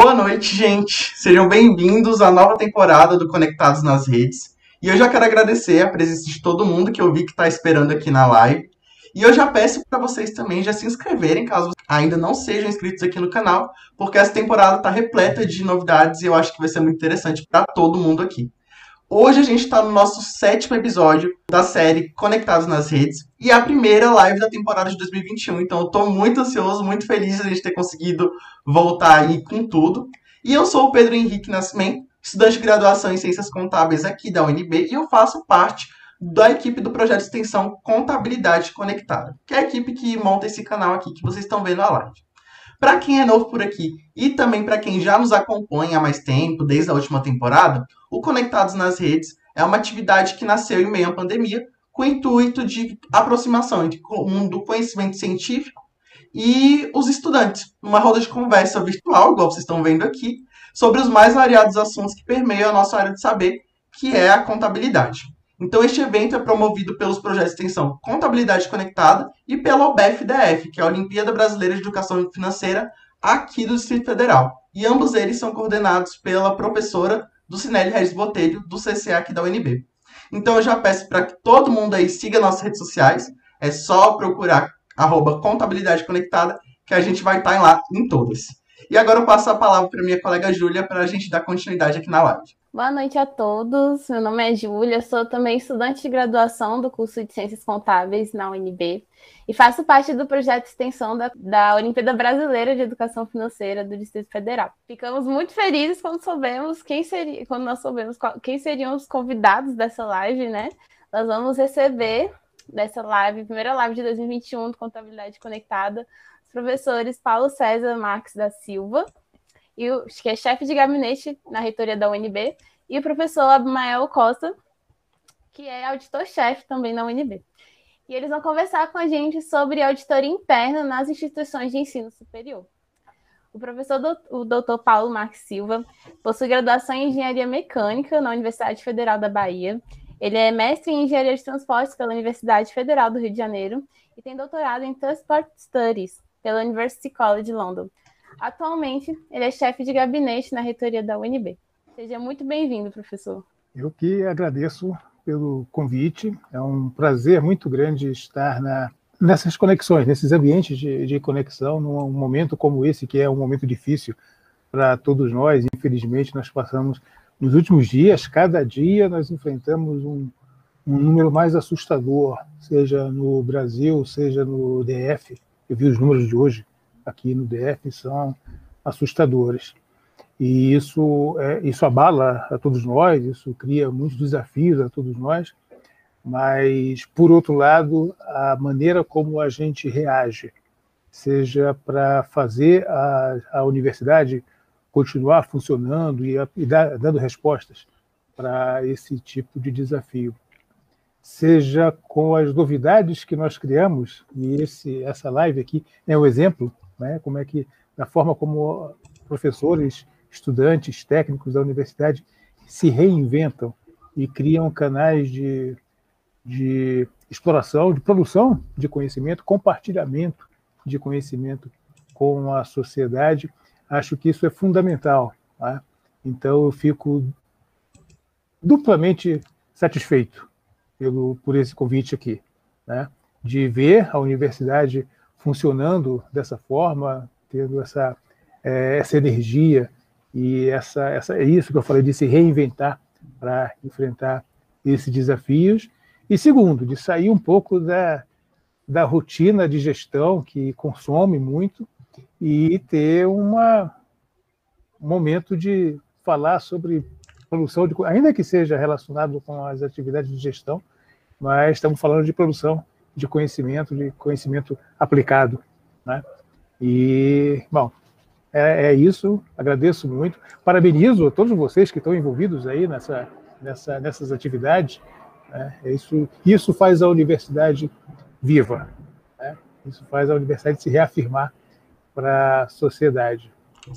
Boa noite, gente. Sejam bem-vindos à nova temporada do Conectados nas Redes. E eu já quero agradecer a presença de todo mundo que eu vi que está esperando aqui na live. E eu já peço para vocês também já se inscreverem, caso ainda não sejam inscritos aqui no canal, porque essa temporada está repleta de novidades e eu acho que vai ser muito interessante para todo mundo aqui. Hoje a gente está no nosso sétimo episódio da série Conectados nas Redes e é a primeira live da temporada de 2021. Então eu estou muito ansioso, muito feliz de a gente ter conseguido voltar aí com tudo. E eu sou o Pedro Henrique Nascimento, estudante de graduação em Ciências Contábeis aqui da UNB e eu faço parte da equipe do projeto de extensão Contabilidade Conectada, que é a equipe que monta esse canal aqui que vocês estão vendo na live. Para quem é novo por aqui e também para quem já nos acompanha há mais tempo, desde a última temporada, o Conectados nas Redes é uma atividade que nasceu em meio à pandemia com o intuito de aproximação entre o mundo do conhecimento científico e os estudantes, numa roda de conversa virtual, igual vocês estão vendo aqui, sobre os mais variados assuntos que permeiam a nossa área de saber, que é a contabilidade. Então, este evento é promovido pelos projetos de extensão Contabilidade Conectada e pela OBFDF, que é a Olimpíada Brasileira de Educação Financeira aqui do Distrito Federal. E ambos eles são coordenados pela professora do Cinelli Regis Botelho, do CCA aqui da UNB. Então, eu já peço para que todo mundo aí siga nossas redes sociais. É só procurar arroba Contabilidade Conectada, que a gente vai estar lá em todas. E agora eu passo a palavra para minha colega Júlia para a gente dar continuidade aqui na live. Boa noite a todos. Meu nome é Júlia, sou também estudante de graduação do curso de Ciências Contábeis na UNB e faço parte do projeto de extensão da, da Olimpíada Brasileira de Educação Financeira do Distrito Federal. Ficamos muito felizes quando soubemos quem seria, quando nós soubemos quem seriam os convidados dessa live, né? Nós vamos receber dessa live, primeira live de 2021 do Contabilidade Conectada, os professores Paulo César Marques da Silva, e o, que é chefe de gabinete na reitoria da UNB, e o professor Abimael Costa, que é auditor-chefe também na UNB. E eles vão conversar com a gente sobre auditoria interna nas instituições de ensino superior. O professor o doutor Paulo Marques Silva possui graduação em Engenharia Mecânica na Universidade Federal da Bahia. Ele é mestre em Engenharia de Transportes pela Universidade Federal do Rio de Janeiro e tem doutorado em Transport Studies pela University College London. Atualmente, ele é chefe de gabinete na reitoria da UNB. Seja muito bem-vindo, professor. Eu que agradeço pelo convite. É um prazer muito grande estar na, nessas conexões, nesses ambientes de, de conexão, num momento como esse, que é um momento difícil para todos nós. Infelizmente, nós passamos, nos últimos dias, cada dia, nós enfrentamos um, um número mais assustador, seja no Brasil, seja no DF. Eu vi os números de hoje, aqui no DF são assustadores. E isso, é, isso abala a todos nós, isso cria muitos desafios a todos nós, mas, por outro lado, a maneira como a gente reage, seja para fazer a, a universidade continuar funcionando e, e dar, dando respostas para esse tipo de desafio, seja com as novidades que nós criamos, e esse, essa live aqui é um exemplo né? como é que, da forma como professores, estudantes, técnicos da universidade se reinventam e criam canais de, de exploração, de produção de conhecimento, compartilhamento de conhecimento com a sociedade. Acho que isso é fundamental. Tá? Então, eu fico duplamente satisfeito pelo, por esse convite aqui, né? de ver a universidade funcionando dessa forma, tendo essa, é, essa energia e essa, essa, é isso que eu falei de se reinventar para enfrentar esses desafios. E segundo, de sair um pouco da, da rotina de gestão que consome muito e ter uma, um momento de falar sobre produção de ainda que seja relacionado com as atividades de gestão, mas estamos falando de produção de conhecimento, de conhecimento aplicado. Né? E, bom, é, é, isso. Agradeço muito. Parabenizo a todos vocês que estão envolvidos aí nessa, nessa, nessas atividades. Né? É isso, isso faz a universidade viva. Né? Isso faz a universidade se reafirmar para a sociedade.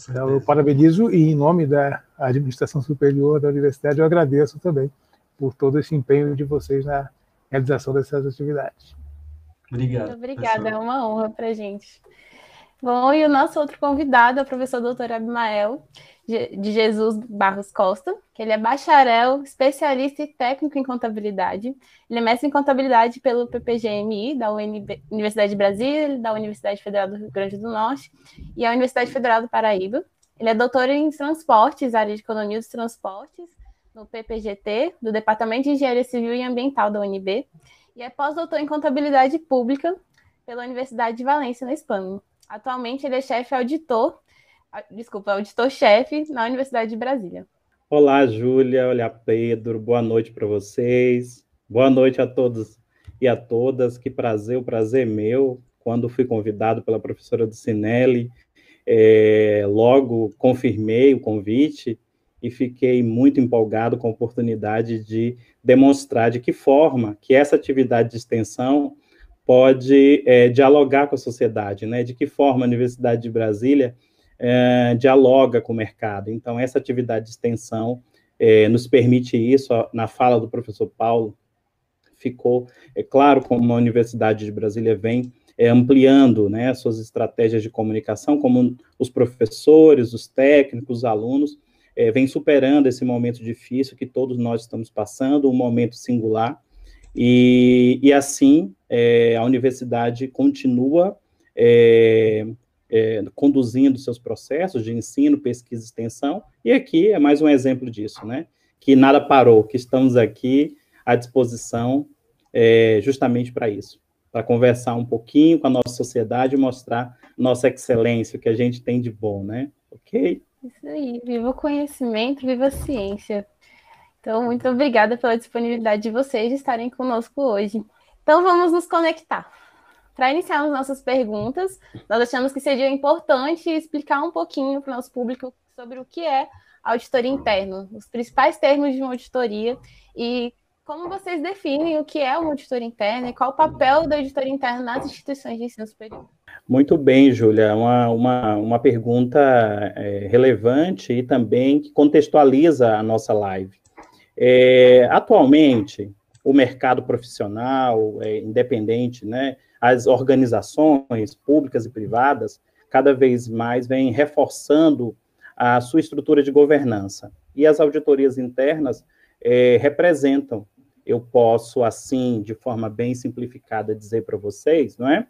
Então, eu parabenizo e, em nome da administração superior da universidade, eu agradeço também por todo esse empenho de vocês na realização dessas atividades. Obrigado. Muito obrigada, é uma honra para a gente. Bom, e o nosso outro convidado é o professor doutor Abimael de Jesus Barros Costa, que ele é bacharel, especialista e técnico em contabilidade. Ele é mestre em contabilidade pelo PPGMI, da UNB, Universidade de Brasília, da Universidade Federal do Rio Grande do Norte e a Universidade Federal do Paraíba. Ele é doutor em transportes, área de economia dos transportes, no PPGT, do Departamento de Engenharia Civil e Ambiental da UNB, e é pós-doutor em contabilidade pública pela Universidade de Valência, na Espanha. Atualmente, ele é chefe auditor desculpa, auditor-chefe na Universidade de Brasília. Olá, Júlia, olá, Pedro, boa noite para vocês. Boa noite a todos e a todas. Que prazer, o prazer é meu. Quando fui convidado pela professora do Cinelli, é, logo confirmei o convite e fiquei muito empolgado com a oportunidade de demonstrar de que forma que essa atividade de extensão pode é, dialogar com a sociedade, né? De que forma a Universidade de Brasília é, dialoga com o mercado. Então, essa atividade de extensão é, nos permite isso. Na fala do professor Paulo, ficou é claro como a Universidade de Brasília vem é, ampliando né, suas estratégias de comunicação, como os professores, os técnicos, os alunos, é, vem superando esse momento difícil que todos nós estamos passando, um momento singular, e, e assim é, a universidade continua é, é, conduzindo seus processos de ensino, pesquisa e extensão, e aqui é mais um exemplo disso, né? Que nada parou, que estamos aqui à disposição é, justamente para isso, para conversar um pouquinho com a nossa sociedade mostrar nossa excelência, o que a gente tem de bom, né? Ok? Isso aí, viva o conhecimento, viva a ciência. Então, muito obrigada pela disponibilidade de vocês de estarem conosco hoje. Então, vamos nos conectar. Para iniciar as nossas perguntas, nós achamos que seria importante explicar um pouquinho para o nosso público sobre o que é auditoria interna, os principais termos de uma auditoria e como vocês definem o que é uma auditoria interna e qual o papel da auditoria interna nas instituições de ensino superior. Muito bem, Júlia, uma, uma, uma pergunta é, relevante e também que contextualiza a nossa live. É, atualmente, o mercado profissional, é, independente, né, as organizações públicas e privadas cada vez mais vêm reforçando a sua estrutura de governança. E as auditorias internas é, representam, eu posso, assim, de forma bem simplificada, dizer para vocês, não é?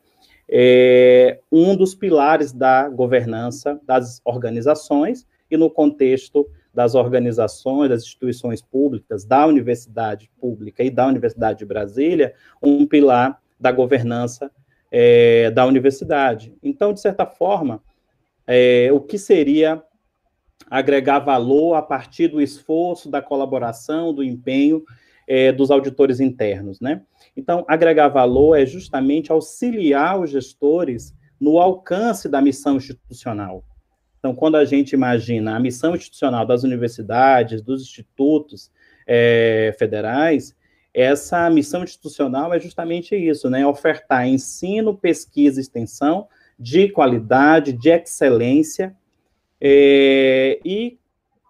É? Um dos pilares da governança das organizações e no contexto das organizações, das instituições públicas, da universidade pública e da Universidade de Brasília, um pilar da governança é, da universidade. Então, de certa forma, é, o que seria agregar valor a partir do esforço, da colaboração, do empenho é, dos auditores internos, né? Então, agregar valor é justamente auxiliar os gestores no alcance da missão institucional. Então, quando a gente imagina a missão institucional das universidades, dos institutos é, federais, essa missão institucional é justamente isso, né? Ofertar ensino, pesquisa e extensão de qualidade, de excelência, é, e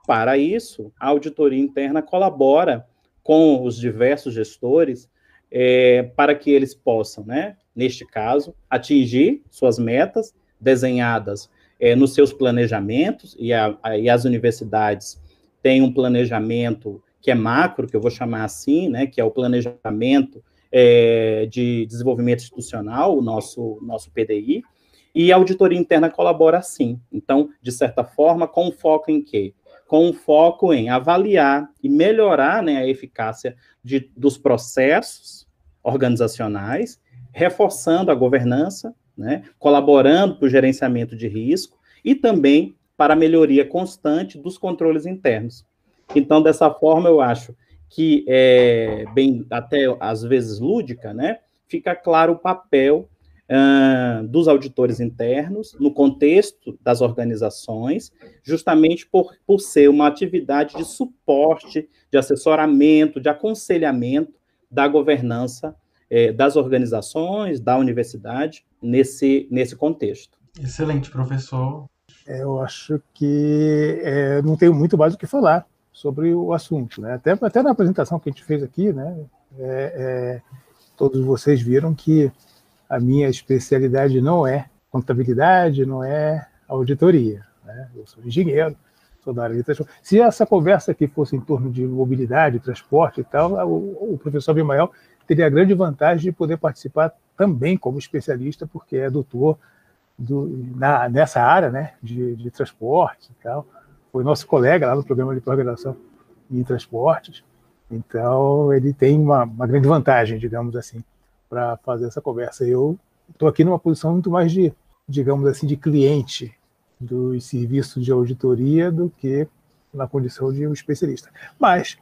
para isso, a auditoria interna colabora com os diversos gestores é, para que eles possam, né, neste caso, atingir suas metas desenhadas é, nos seus planejamentos, e, a, a, e as universidades têm um planejamento que é macro, que eu vou chamar assim, né, que é o planejamento é, de desenvolvimento institucional, o nosso, nosso PDI, e a auditoria interna colabora assim. Então, de certa forma, com foco em quê? Com foco em avaliar e melhorar né, a eficácia de, dos processos organizacionais, reforçando a governança, né, colaborando para o gerenciamento de risco e também para a melhoria constante dos controles internos. Então, dessa forma, eu acho que é bem, até às vezes lúdica, né? Fica claro o papel uh, dos auditores internos no contexto das organizações, justamente por, por ser uma atividade de suporte, de assessoramento, de aconselhamento da governança eh, das organizações, da universidade, nesse, nesse contexto. Excelente, professor. É, eu acho que é, não tenho muito mais o que falar sobre o assunto. Né? Até, até na apresentação que a gente fez aqui, né, é, é, todos vocês viram que a minha especialidade não é contabilidade, não é auditoria. Né? Eu sou engenheiro, sou da área de transporte. Se essa conversa aqui fosse em torno de mobilidade, transporte e tal, o, o professor Bimael teria a grande vantagem de poder participar também como especialista, porque é doutor do, na, nessa área né, de, de transporte e tal. Foi nosso colega lá no programa de programação em transportes. Então, ele tem uma, uma grande vantagem, digamos assim, para fazer essa conversa. Eu estou aqui numa posição muito mais de, digamos assim, de cliente dos serviços de auditoria do que na condição de um especialista. Mas,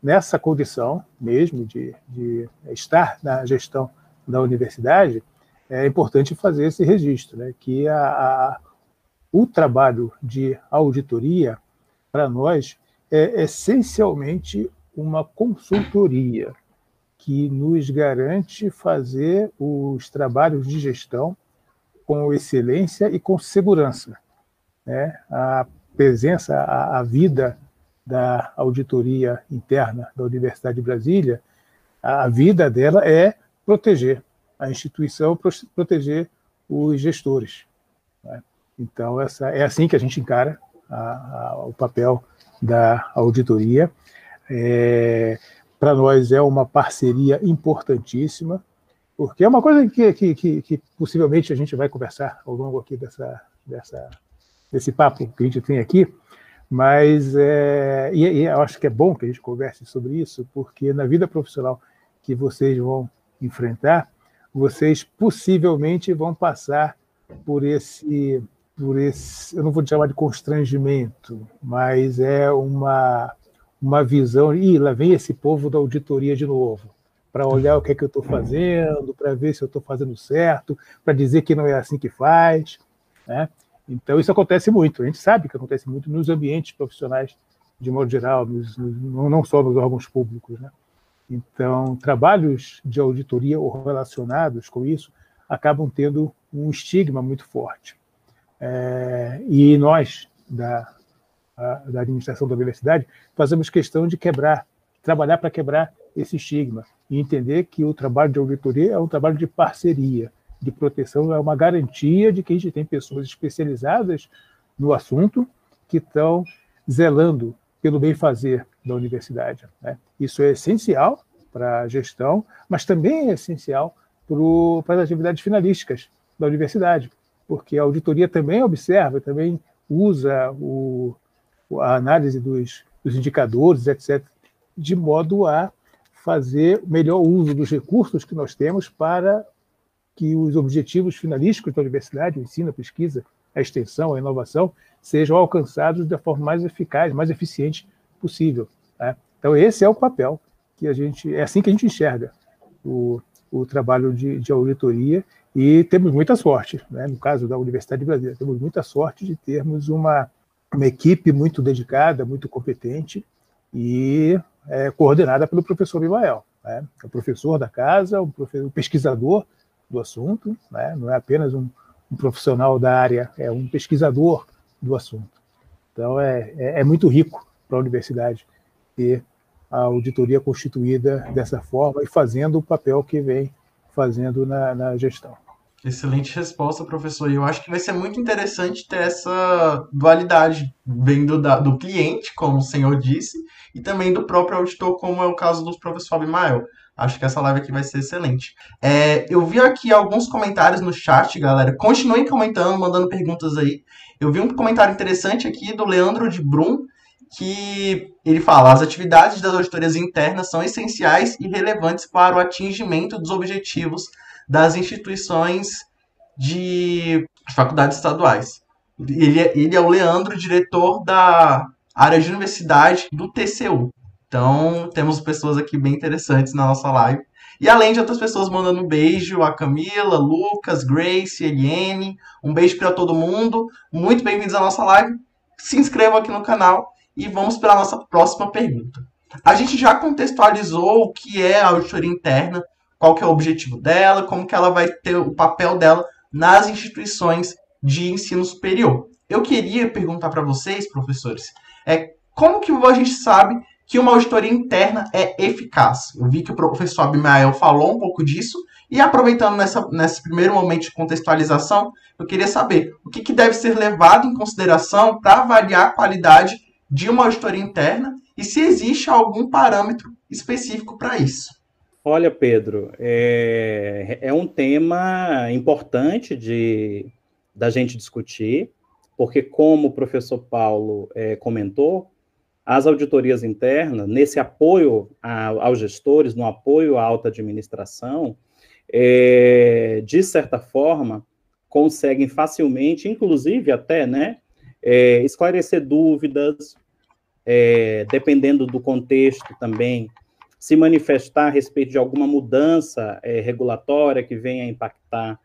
nessa condição mesmo de, de estar na gestão da universidade, é importante fazer esse registro, né, que a, a, o trabalho de auditoria, para nós, é essencialmente uma consultoria que nos garante fazer os trabalhos de gestão com excelência e com segurança. Né? A presença, a, a vida da auditoria interna da Universidade de Brasília, a vida dela é proteger a instituição, proteger os gestores. Né? Então, essa, é assim que a gente encara a, a, o papel da auditoria. É, Para nós é uma parceria importantíssima, porque é uma coisa que, que, que, que, possivelmente a gente vai conversar ao longo aqui dessa, dessa, desse papo que a gente tem aqui, mas é, e, e eu acho que é bom que a gente converse sobre isso, porque na vida profissional que vocês vão enfrentar, vocês possivelmente vão passar por esse por esse, eu não vou chamar de constrangimento, mas é uma, uma visão, e lá vem esse povo da auditoria de novo, para olhar o que é que eu estou fazendo, para ver se eu estou fazendo certo, para dizer que não é assim que faz. Né? Então, isso acontece muito, a gente sabe que acontece muito nos ambientes profissionais, de modo geral, nos, não só nos órgãos públicos. Né? Então, trabalhos de auditoria ou relacionados com isso acabam tendo um estigma muito forte. É, e nós, da, da administração da universidade, fazemos questão de quebrar, trabalhar para quebrar esse estigma e entender que o trabalho de auditoria é um trabalho de parceria, de proteção, é uma garantia de que a gente tem pessoas especializadas no assunto que estão zelando pelo bem-fazer da universidade. Né? Isso é essencial para a gestão, mas também é essencial para as atividades finalísticas da universidade porque a auditoria também observa, também usa o, a análise dos, dos indicadores, etc., de modo a fazer melhor uso dos recursos que nós temos para que os objetivos finalísticos da universidade, o ensino, a pesquisa, a extensão, a inovação, sejam alcançados da forma mais eficaz, mais eficiente possível. Né? Então, esse é o papel que a gente, é assim que a gente enxerga o, o trabalho de, de auditoria e temos muita sorte, né? no caso da Universidade de Brasília, temos muita sorte de termos uma, uma equipe muito dedicada, muito competente e é, coordenada pelo professor Ivael. Né? É o professor da casa, o, professor, pesquisador do assunto, né? não é apenas um, um, profissional da área, é um pesquisador do assunto. Então, é, é, é muito rico para a universidade ter a auditoria constituída dessa forma e fazendo o papel que vem fazendo na, na gestão. Excelente resposta, professor. E eu acho que vai ser muito interessante ter essa dualidade, vendo da, do cliente, como o senhor disse, e também do próprio auditor, como é o caso do professor Abimael. Acho que essa live aqui vai ser excelente. É, eu vi aqui alguns comentários no chat, galera. Continuem comentando, mandando perguntas aí. Eu vi um comentário interessante aqui do Leandro de Brum, que ele fala: as atividades das auditorias internas são essenciais e relevantes para o atingimento dos objetivos das instituições de faculdades estaduais. Ele é, ele é o Leandro, diretor da área de universidade do TCU. Então, temos pessoas aqui bem interessantes na nossa live. E além de outras pessoas mandando um beijo, a Camila, Lucas, Grace, Eliane, um beijo para todo mundo. Muito bem-vindos à nossa live. Se inscrevam aqui no canal e vamos para a nossa próxima pergunta. A gente já contextualizou o que é a auditoria interna, qual que é o objetivo dela, como que ela vai ter o papel dela nas instituições de ensino superior. Eu queria perguntar para vocês, professores, é como que a gente sabe que uma auditoria interna é eficaz? Eu vi que o professor Abimael falou um pouco disso E aproveitando nessa, nesse primeiro momento de contextualização, eu queria saber o que, que deve ser levado em consideração para avaliar a qualidade de uma auditoria interna e se existe algum parâmetro específico para isso. Olha, Pedro, é, é um tema importante de da gente discutir, porque como o professor Paulo é, comentou, as auditorias internas, nesse apoio a, aos gestores, no apoio à alta administração, é, de certa forma, conseguem facilmente, inclusive até, né, é, esclarecer dúvidas, é, dependendo do contexto também, se manifestar a respeito de alguma mudança é, regulatória que venha impactar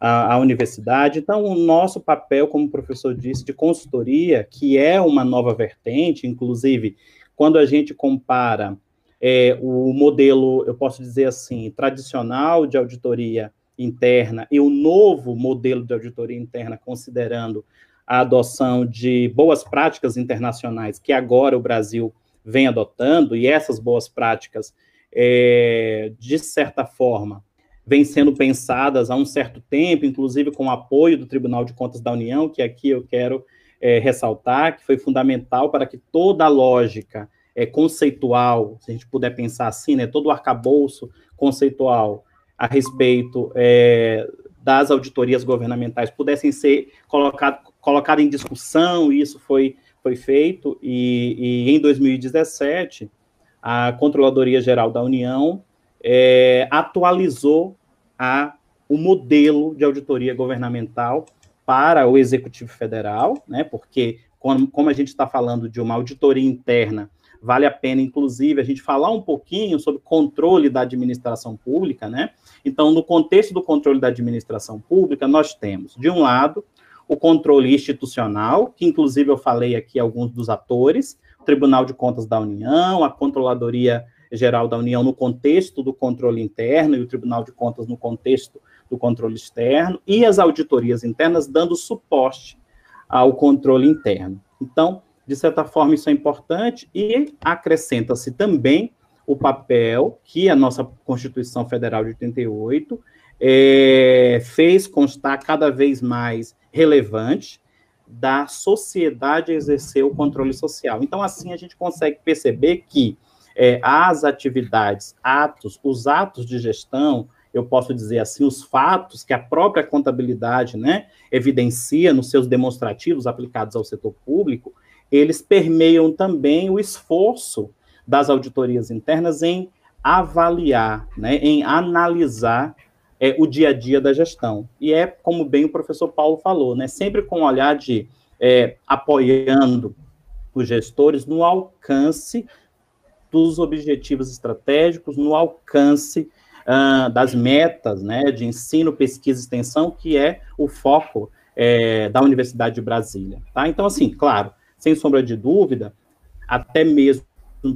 a, a, universidade. Então, o nosso papel, como o professor disse, de consultoria, que é uma nova vertente, inclusive, quando a gente compara é, o modelo, eu posso dizer assim, tradicional de auditoria interna e o novo modelo de auditoria interna, considerando a adoção de boas práticas internacionais que agora o Brasil vem adotando, e essas boas práticas, é, de certa forma, vêm sendo pensadas há um certo tempo, inclusive com o apoio do Tribunal de Contas da União, que aqui eu quero é, ressaltar, que foi fundamental para que toda a lógica é, conceitual, se a gente puder pensar assim, né, todo o arcabouço conceitual a respeito é, das auditorias governamentais pudessem ser colocado, colocado em discussão, e isso foi, foi feito, e, e em 2017, a Controladoria Geral da União é, atualizou a, o modelo de auditoria governamental para o Executivo Federal, né, porque, como, como a gente está falando de uma auditoria interna vale a pena, inclusive, a gente falar um pouquinho sobre controle da administração pública, né? Então, no contexto do controle da administração pública, nós temos, de um lado, o controle institucional, que inclusive eu falei aqui alguns dos atores, o Tribunal de Contas da União, a Controladoria Geral da União no contexto do controle interno e o Tribunal de Contas no contexto do controle externo, e as auditorias internas dando suporte ao controle interno. Então, de certa forma, isso é importante e acrescenta-se também o papel que a nossa Constituição Federal de 88 é, fez constar cada vez mais relevante da sociedade exercer o controle social. Então, assim, a gente consegue perceber que é, as atividades, atos, os atos de gestão, eu posso dizer assim, os fatos que a própria contabilidade né, evidencia nos seus demonstrativos aplicados ao setor público, eles permeiam também o esforço das auditorias internas em avaliar, né, em analisar é, o dia a dia da gestão. E é, como bem o professor Paulo falou, né, sempre com o olhar de é, apoiando os gestores no alcance dos objetivos estratégicos, no alcance uh, das metas né, de ensino, pesquisa e extensão, que é o foco é, da Universidade de Brasília. Tá? Então, assim, claro, sem sombra de dúvida, até mesmo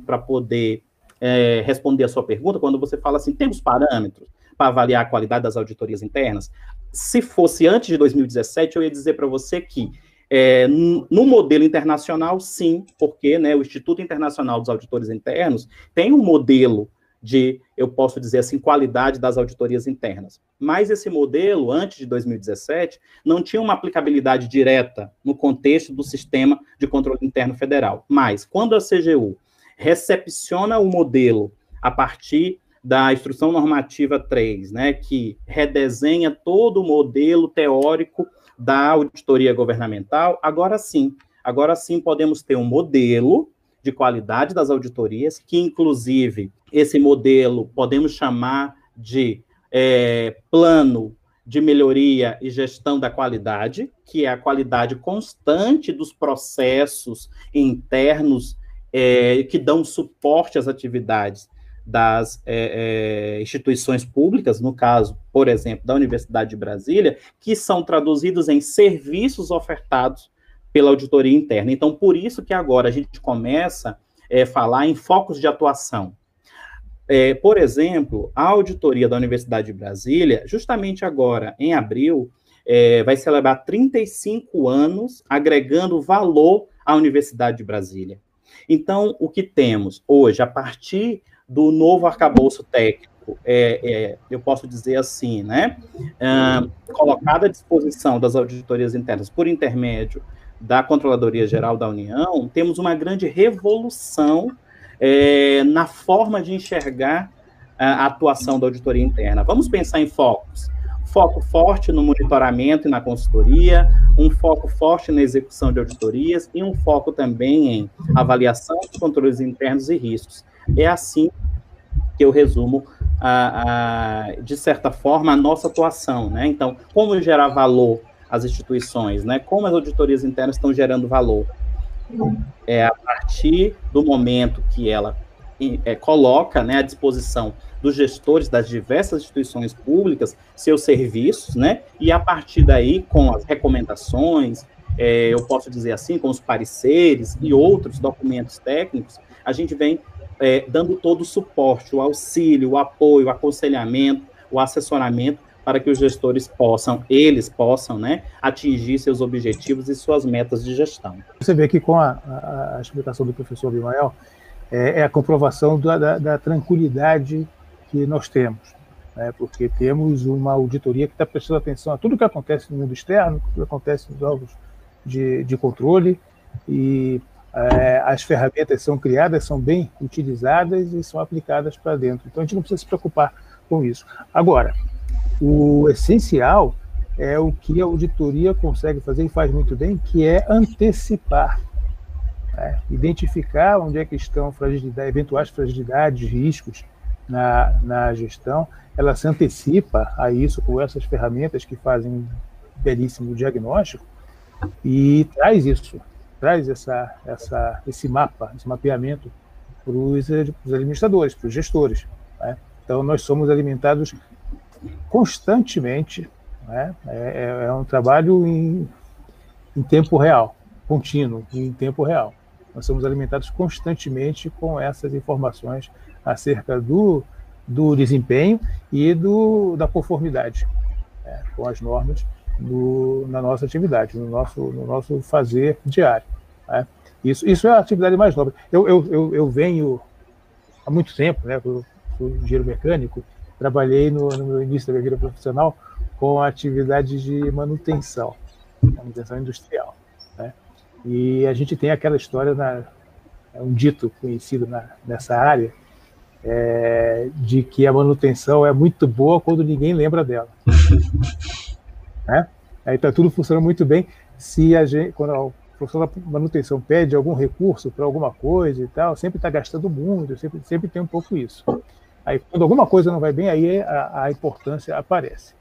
para poder é, responder a sua pergunta, quando você fala assim, temos parâmetros para avaliar a qualidade das auditorias internas? Se fosse antes de 2017, eu ia dizer para você que é, no modelo internacional, sim, porque né, o Instituto Internacional dos Auditores Internos tem um modelo de, eu posso dizer assim, qualidade das auditorias internas. Mas esse modelo, antes de 2017, não tinha uma aplicabilidade direta no contexto do sistema de controle interno federal. Mas, quando a CGU recepciona o modelo a partir da Instrução Normativa 3, né, que redesenha todo o modelo teórico da auditoria governamental, agora sim, agora sim podemos ter um modelo de qualidade das auditorias, que inclusive esse modelo podemos chamar de é, plano de melhoria e gestão da qualidade, que é a qualidade constante dos processos internos é, que dão suporte às atividades das é, é, instituições públicas, no caso, por exemplo, da Universidade de Brasília, que são traduzidos em serviços ofertados pela auditoria interna. Então, por isso que agora a gente começa a é, falar em focos de atuação. É, por exemplo, a auditoria da Universidade de Brasília, justamente agora, em abril, é, vai celebrar 35 anos agregando valor à Universidade de Brasília. Então, o que temos hoje, a partir do novo arcabouço técnico é, é eu posso dizer assim, né, uh, colocado à disposição das auditorias internas por intermédio da Controladoria Geral da União, temos uma grande revolução é, na forma de enxergar a atuação da auditoria interna. Vamos pensar em focos. Foco forte no monitoramento e na consultoria, um foco forte na execução de auditorias e um foco também em avaliação dos controles internos e riscos. É assim que eu resumo, a, a, de certa forma, a nossa atuação. Né? Então, como gerar valor às instituições, né? como as auditorias internas estão gerando valor? É a partir do momento que ela é, coloca né, à disposição dos gestores das diversas instituições públicas seus serviços, né? E a partir daí, com as recomendações, é, eu posso dizer assim, com os pareceres e outros documentos técnicos, a gente vem é, dando todo o suporte, o auxílio, o apoio, o aconselhamento, o assessoramento para que os gestores possam, eles possam, né, atingir seus objetivos e suas metas de gestão. Você vê que com a, a, a explicação do professor Bimael, é, é a comprovação da, da, da, tranquilidade que nós temos, né, porque temos uma auditoria que está prestando atenção a tudo que acontece no mundo externo, tudo que acontece nos órgãos de, de controle, e é, as ferramentas são criadas, são bem utilizadas e são aplicadas para dentro. Então a gente não precisa se preocupar com isso. Agora, o essencial é o que a auditoria consegue fazer e faz muito bem, que é antecipar, né? identificar onde é que estão fragilidade, eventuais fragilidades, riscos na, na gestão. Ela se antecipa a isso com essas ferramentas que fazem um belíssimo diagnóstico e traz isso, traz essa, essa, esse mapa, esse mapeamento para os administradores, para os gestores. Né? Então, nós somos alimentados constantemente. Né? É, é, é um trabalho em, em tempo real, contínuo, em tempo real. Nós somos alimentados constantemente com essas informações acerca do, do desempenho e do, da conformidade né, com as normas do, na nossa atividade, no nosso, no nosso fazer diário. Né. Isso, isso é a atividade mais nobre. Eu, eu, eu, eu venho há muito tempo, né, sou engenheiro mecânico, trabalhei no, no meu início da minha vida profissional com a atividade de manutenção, manutenção industrial. E a gente tem aquela história, na, é um dito conhecido na, nessa área, é, de que a manutenção é muito boa quando ninguém lembra dela. né? Aí tá tudo funcionando muito bem se a gente, quando o profissional da manutenção pede algum recurso para alguma coisa e tal, sempre está gastando muito, sempre, sempre tem um pouco isso. Aí, quando alguma coisa não vai bem, aí a, a importância aparece.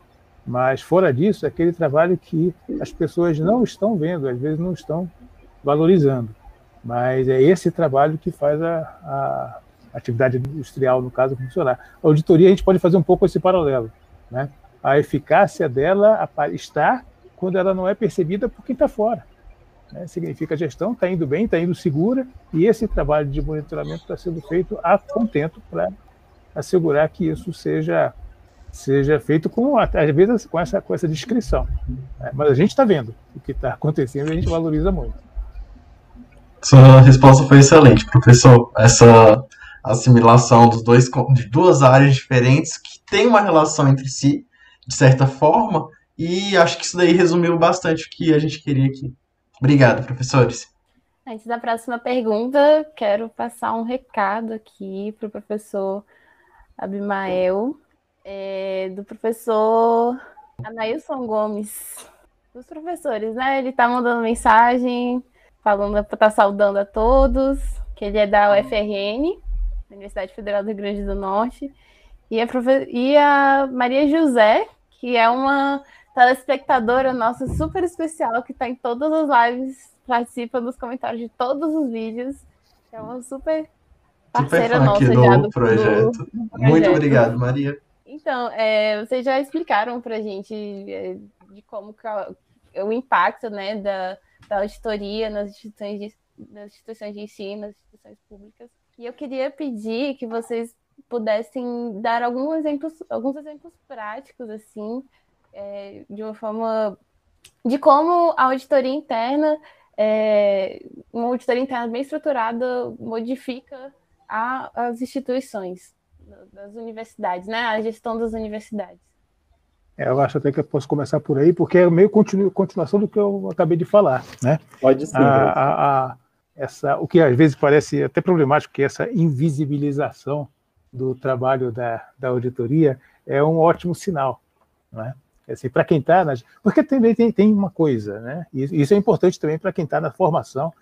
Mas, fora disso, é aquele trabalho que as pessoas não estão vendo, às vezes não estão valorizando. Mas é esse trabalho que faz a, a atividade industrial, no caso, funcionar. A auditoria, a gente pode fazer um pouco esse paralelo. Né? A eficácia dela está quando ela não é percebida por quem está fora. Né? Significa a gestão está indo bem, está indo segura, e esse trabalho de monitoramento está sendo feito a contento para assegurar que isso seja seja feito com às vezes com essa com essa descrição. Né? Mas a gente está vendo o que está acontecendo e a gente valoriza muito. Sua resposta foi excelente, professor. Essa assimilação dos dois de duas áreas diferentes que têm uma relação entre si de certa forma e acho que isso daí resumiu bastante o que a gente queria aqui. Obrigado, professores. Antes da próxima pergunta, quero passar um recado aqui para o professor Abimael, é, do professor Anailson Gomes, dos professores, né? Ele tá mandando mensagem, falando, tá saudando a todos, que ele é da UFRN, Universidade Federal do Rio Grande do Norte, e a, profe... e a Maria José, que é uma telespectadora nossa super especial, que está em todas as lives, participa dos comentários de todos os vídeos, é uma super parceira nossa do, já do, projeto. Do, do projeto. Muito obrigado, Maria. Então, é, vocês já explicaram para a gente é, de como é o impacto né, da, da auditoria nas instituições, de, nas instituições de ensino, nas instituições públicas. E eu queria pedir que vocês pudessem dar alguns exemplos, alguns exemplos práticos, assim, é, de uma forma de como a auditoria interna, é, uma auditoria interna bem estruturada, modifica a, as instituições das universidades, né? A gestão das universidades. É, eu acho até que eu posso começar por aí, porque é meio continu, continuação do que eu acabei de falar, né? Pode ser. A, a, a, essa, o que às vezes parece até problemático, que é essa invisibilização do trabalho da, da auditoria é um ótimo sinal, né? Assim, para quem está. Porque também tem, tem uma coisa, né? E isso é importante também para quem está na formação,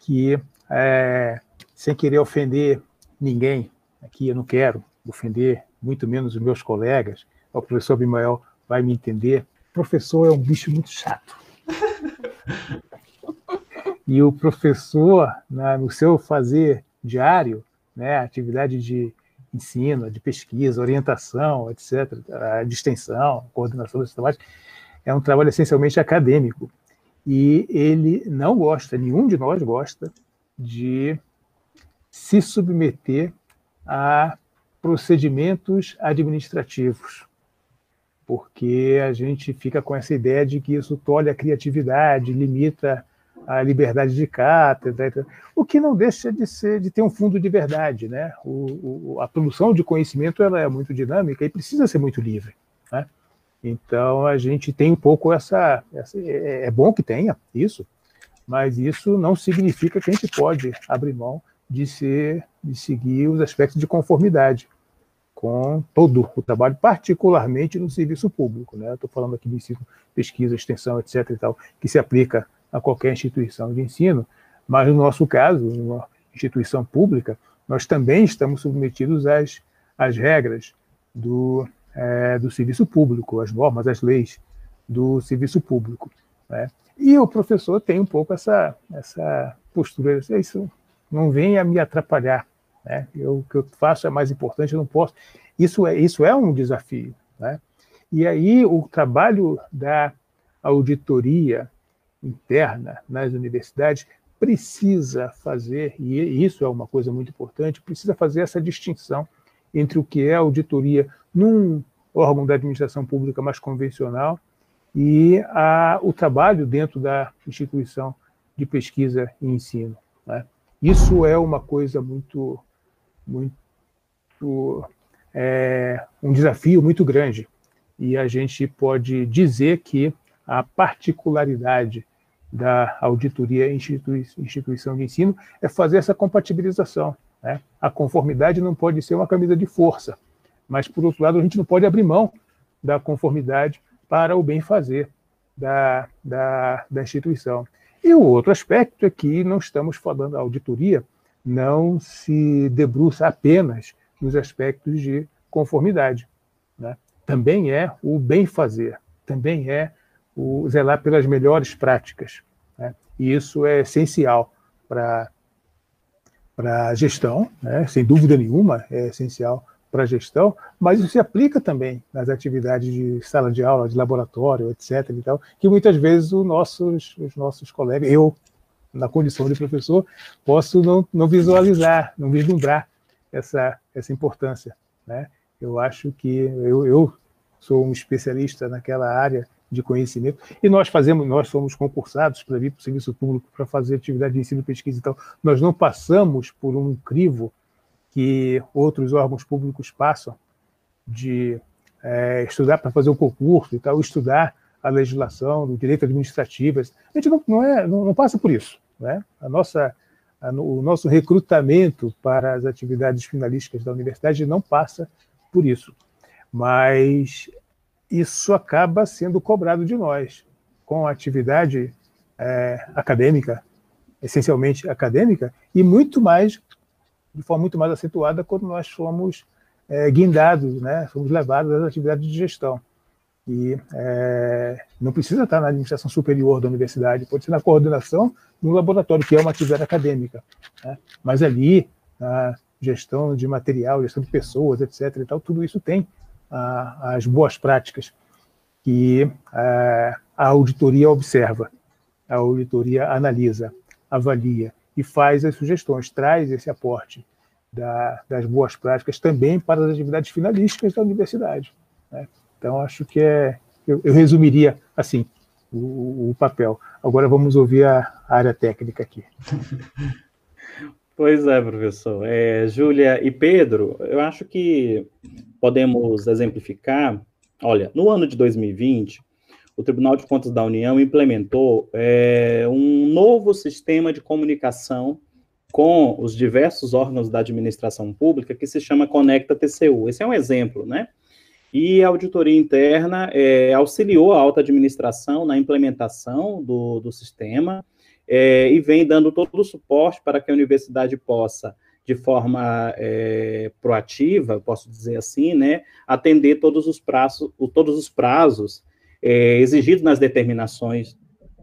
que é, sem querer ofender ninguém, aqui eu não quero ofender muito menos os meus colegas, o professor Abimael vai me entender. O professor é um bicho muito chato. E o professor, né, no seu fazer diário, né, atividade de ensino, de pesquisa, orientação, etc., de extensão, coordenação dos trabalhos, é um trabalho essencialmente acadêmico. E ele não gosta, nenhum de nós gosta, de se submeter a procedimentos administrativos, porque a gente fica com essa ideia de que isso tolhe a criatividade, limita a liberdade de cátedra, o que não deixa de ser de ter um fundo de verdade, né? O, o, a produção de conhecimento ela é muito dinâmica e precisa ser muito livre, né? Então a gente tem um pouco essa, essa é, é bom que tenha isso, mas isso não significa que a gente pode abrir mão de ser de seguir os aspectos de conformidade com todo o trabalho, particularmente no serviço público, né? Estou falando aqui de ensino, pesquisa, extensão, etc. e tal, que se aplica a qualquer instituição de ensino, mas no nosso caso, numa instituição pública, nós também estamos submetidos às, às regras do, é, do serviço público, às normas, às leis do serviço público. Né? E o professor tem um pouco essa, essa postura, isso não venha me atrapalhar, né? Eu, o que eu faço é mais importante, eu não posso. Isso é, isso é um desafio. Né? E aí o trabalho da auditoria interna nas universidades precisa fazer, e isso é uma coisa muito importante, precisa fazer essa distinção entre o que é auditoria num órgão da administração pública mais convencional e a, o trabalho dentro da instituição de pesquisa e ensino. Né? Isso é uma coisa muito, muito é, um desafio muito grande. E a gente pode dizer que a particularidade da auditoria institui instituição de ensino é fazer essa compatibilização. Né? A conformidade não pode ser uma camisa de força, mas, por outro lado, a gente não pode abrir mão da conformidade para o bem fazer da, da, da instituição. E o outro aspecto é que não estamos falando, a auditoria não se debruça apenas nos aspectos de conformidade. Né? Também é o bem fazer, também é o zelar pelas melhores práticas. Né? E isso é essencial para a gestão, né? sem dúvida nenhuma, é essencial para a gestão, mas isso se aplica também nas atividades de sala de aula, de laboratório, etc. E tal, que muitas vezes os nossos, os nossos colegas, eu, na condição de professor, posso não, não visualizar, não vislumbrar essa, essa importância. Né? Eu acho que eu, eu sou um especialista naquela área de conhecimento. E nós fazemos, nós somos concursados para vir para o serviço público para fazer atividade de ensino, pesquisa e tal. Nós não passamos por um crivo que outros órgãos públicos passam de é, estudar para fazer o concurso e tal, estudar a legislação do direito administrativo. A gente não, não, é, não, não passa por isso. Né? A nossa, a, o nosso recrutamento para as atividades finalísticas da universidade não passa por isso. Mas isso acaba sendo cobrado de nós, com a atividade é, acadêmica, essencialmente acadêmica, e muito mais, de forma muito mais acentuada, quando nós somos é, guindados, né, somos levados às atividades de gestão. E é, não precisa estar na administração superior da universidade, pode ser na coordenação de um laboratório, que é uma atividade acadêmica. Né? Mas ali, na gestão de material, gestão de pessoas, etc. E tal, tudo isso tem as boas práticas que a, a auditoria observa, a auditoria analisa, avalia e faz as sugestões, traz esse aporte da, das boas práticas também para as atividades finalísticas da universidade. Né? Então, acho que é, eu, eu resumiria assim o, o, papel. Agora vamos ouvir a, área técnica aqui. Pois é, professor. É, Júlia e Pedro, eu acho que podemos exemplificar. Olha, no ano de 2020, o Tribunal de Contas da União implementou é, um novo sistema de comunicação com os diversos órgãos da administração pública que se chama Conecta TCU. Esse é um exemplo, né? E a auditoria interna é, auxiliou a alta administração na implementação do, do sistema é, e vem dando todo o suporte para que a universidade possa, de forma é, proativa, posso dizer assim, né, atender todos os prazos, todos os prazos é, exigidos nas determinações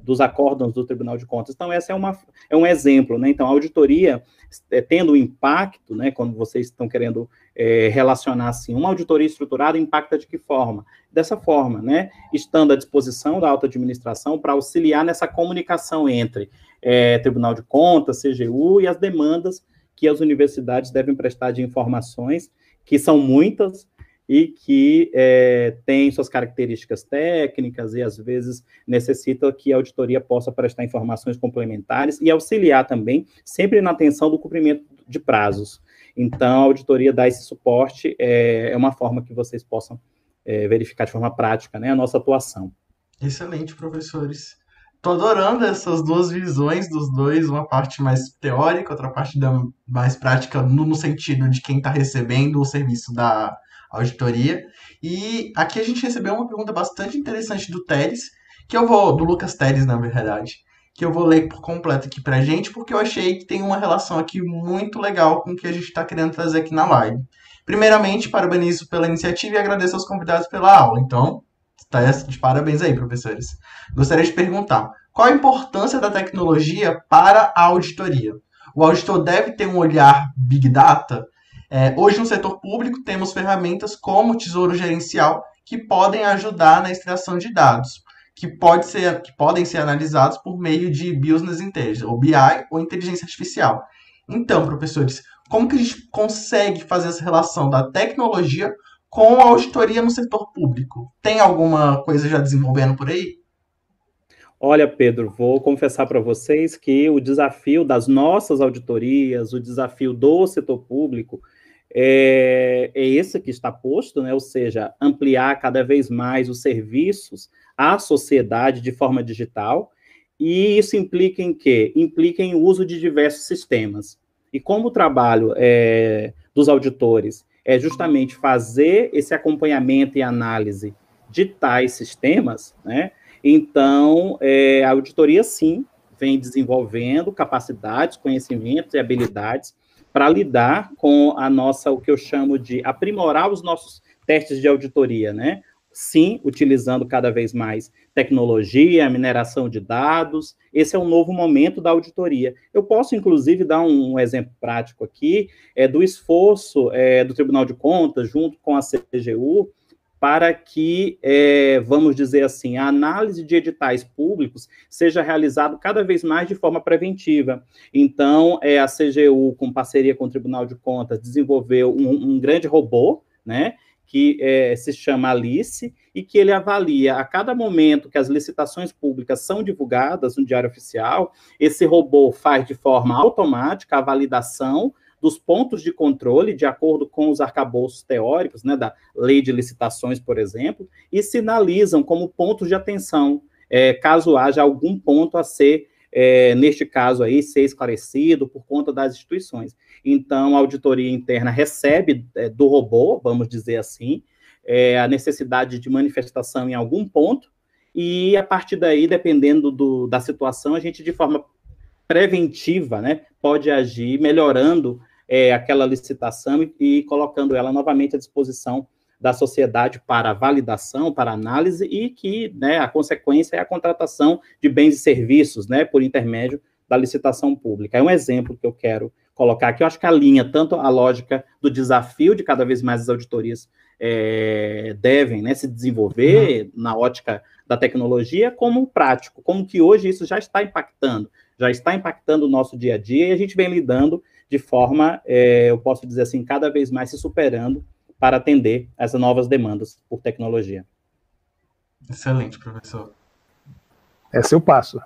dos acórdãos do Tribunal de Contas. Então, esse é, uma, é um exemplo, né? Então, a auditoria, é, tendo impacto, né, quando vocês estão querendo é, relacionar assim, uma auditoria estruturada impacta de que forma? Dessa forma, né? Estando à disposição da alta administração para auxiliar nessa comunicação entre é, Tribunal de Contas, CGU e as demandas que as universidades devem prestar de informações, que são muitas, e que é, tem suas características técnicas e às vezes necessita que a auditoria possa prestar informações complementares e auxiliar também, sempre na atenção do cumprimento de prazos. Então, a auditoria dá esse suporte, é, é uma forma que vocês possam é, verificar de forma prática né, a nossa atuação. Excelente, professores. Estou adorando essas duas visões dos dois, uma parte mais teórica, outra parte mais prática, no sentido de quem está recebendo o serviço da, auditoria. E aqui a gente recebeu uma pergunta bastante interessante do Teles, que eu vou, do Lucas Teles, na verdade, que eu vou ler por completo aqui pra gente, porque eu achei que tem uma relação aqui muito legal com o que a gente está querendo trazer aqui na live. Primeiramente, parabenizo pela iniciativa e agradeço aos convidados pela aula. Então, tá de parabéns aí, professores. Gostaria de perguntar, qual a importância da tecnologia para a auditoria? O auditor deve ter um olhar Big Data é, hoje, no setor público, temos ferramentas como o Tesouro Gerencial que podem ajudar na extração de dados, que, pode ser, que podem ser analisados por meio de Business Intelligence, ou BI, ou inteligência artificial. Então, professores, como que a gente consegue fazer essa relação da tecnologia com a auditoria no setor público? Tem alguma coisa já desenvolvendo por aí? Olha, Pedro, vou confessar para vocês que o desafio das nossas auditorias, o desafio do setor público, é, é esse que está posto, né? ou seja, ampliar cada vez mais os serviços à sociedade de forma digital, e isso implica em quê? Implica em uso de diversos sistemas. E como o trabalho é, dos auditores é justamente fazer esse acompanhamento e análise de tais sistemas, né? Então, é, a auditoria, sim, vem desenvolvendo capacidades, conhecimentos e habilidades para lidar com a nossa, o que eu chamo de aprimorar os nossos testes de auditoria, né? Sim, utilizando cada vez mais tecnologia, mineração de dados. Esse é um novo momento da auditoria. Eu posso, inclusive, dar um, exemplo prático aqui é, do esforço é, do Tribunal de Contas, junto com a CGU, para que, é, vamos dizer assim, a análise de editais públicos seja realizada cada vez mais de forma preventiva. Então, é, a CGU, com parceria com o Tribunal de Contas, desenvolveu um, um grande robô, né, que é, se chama Alice, e que ele avalia a cada momento que as licitações públicas são divulgadas no Diário Oficial, esse robô faz de forma automática a validação dos pontos de controle, de acordo com os arcabouços teóricos, né, da lei de licitações, por exemplo, e sinalizam como pontos de atenção, é, caso haja algum ponto a ser, é, neste caso aí, ser esclarecido por conta das instituições. Então, a auditoria interna recebe é, do robô, vamos dizer assim, é, a necessidade de manifestação em algum ponto, e a partir daí, dependendo do, da situação, a gente, de forma preventiva, né, pode agir melhorando é, aquela licitação e, e colocando ela novamente à disposição da sociedade para validação, para análise e que né, a consequência é a contratação de bens e serviços né, por intermédio da licitação pública. É um exemplo que eu quero colocar aqui. Eu acho que alinha tanto a lógica do desafio de cada vez mais as auditorias é, devem né, se desenvolver uhum. na ótica da tecnologia, como prático, como que hoje isso já está impactando, já está impactando o nosso dia a dia e a gente vem lidando de forma, é, eu posso dizer assim, cada vez mais se superando para atender essas novas demandas por tecnologia. Excelente, professor. Esse é o passo.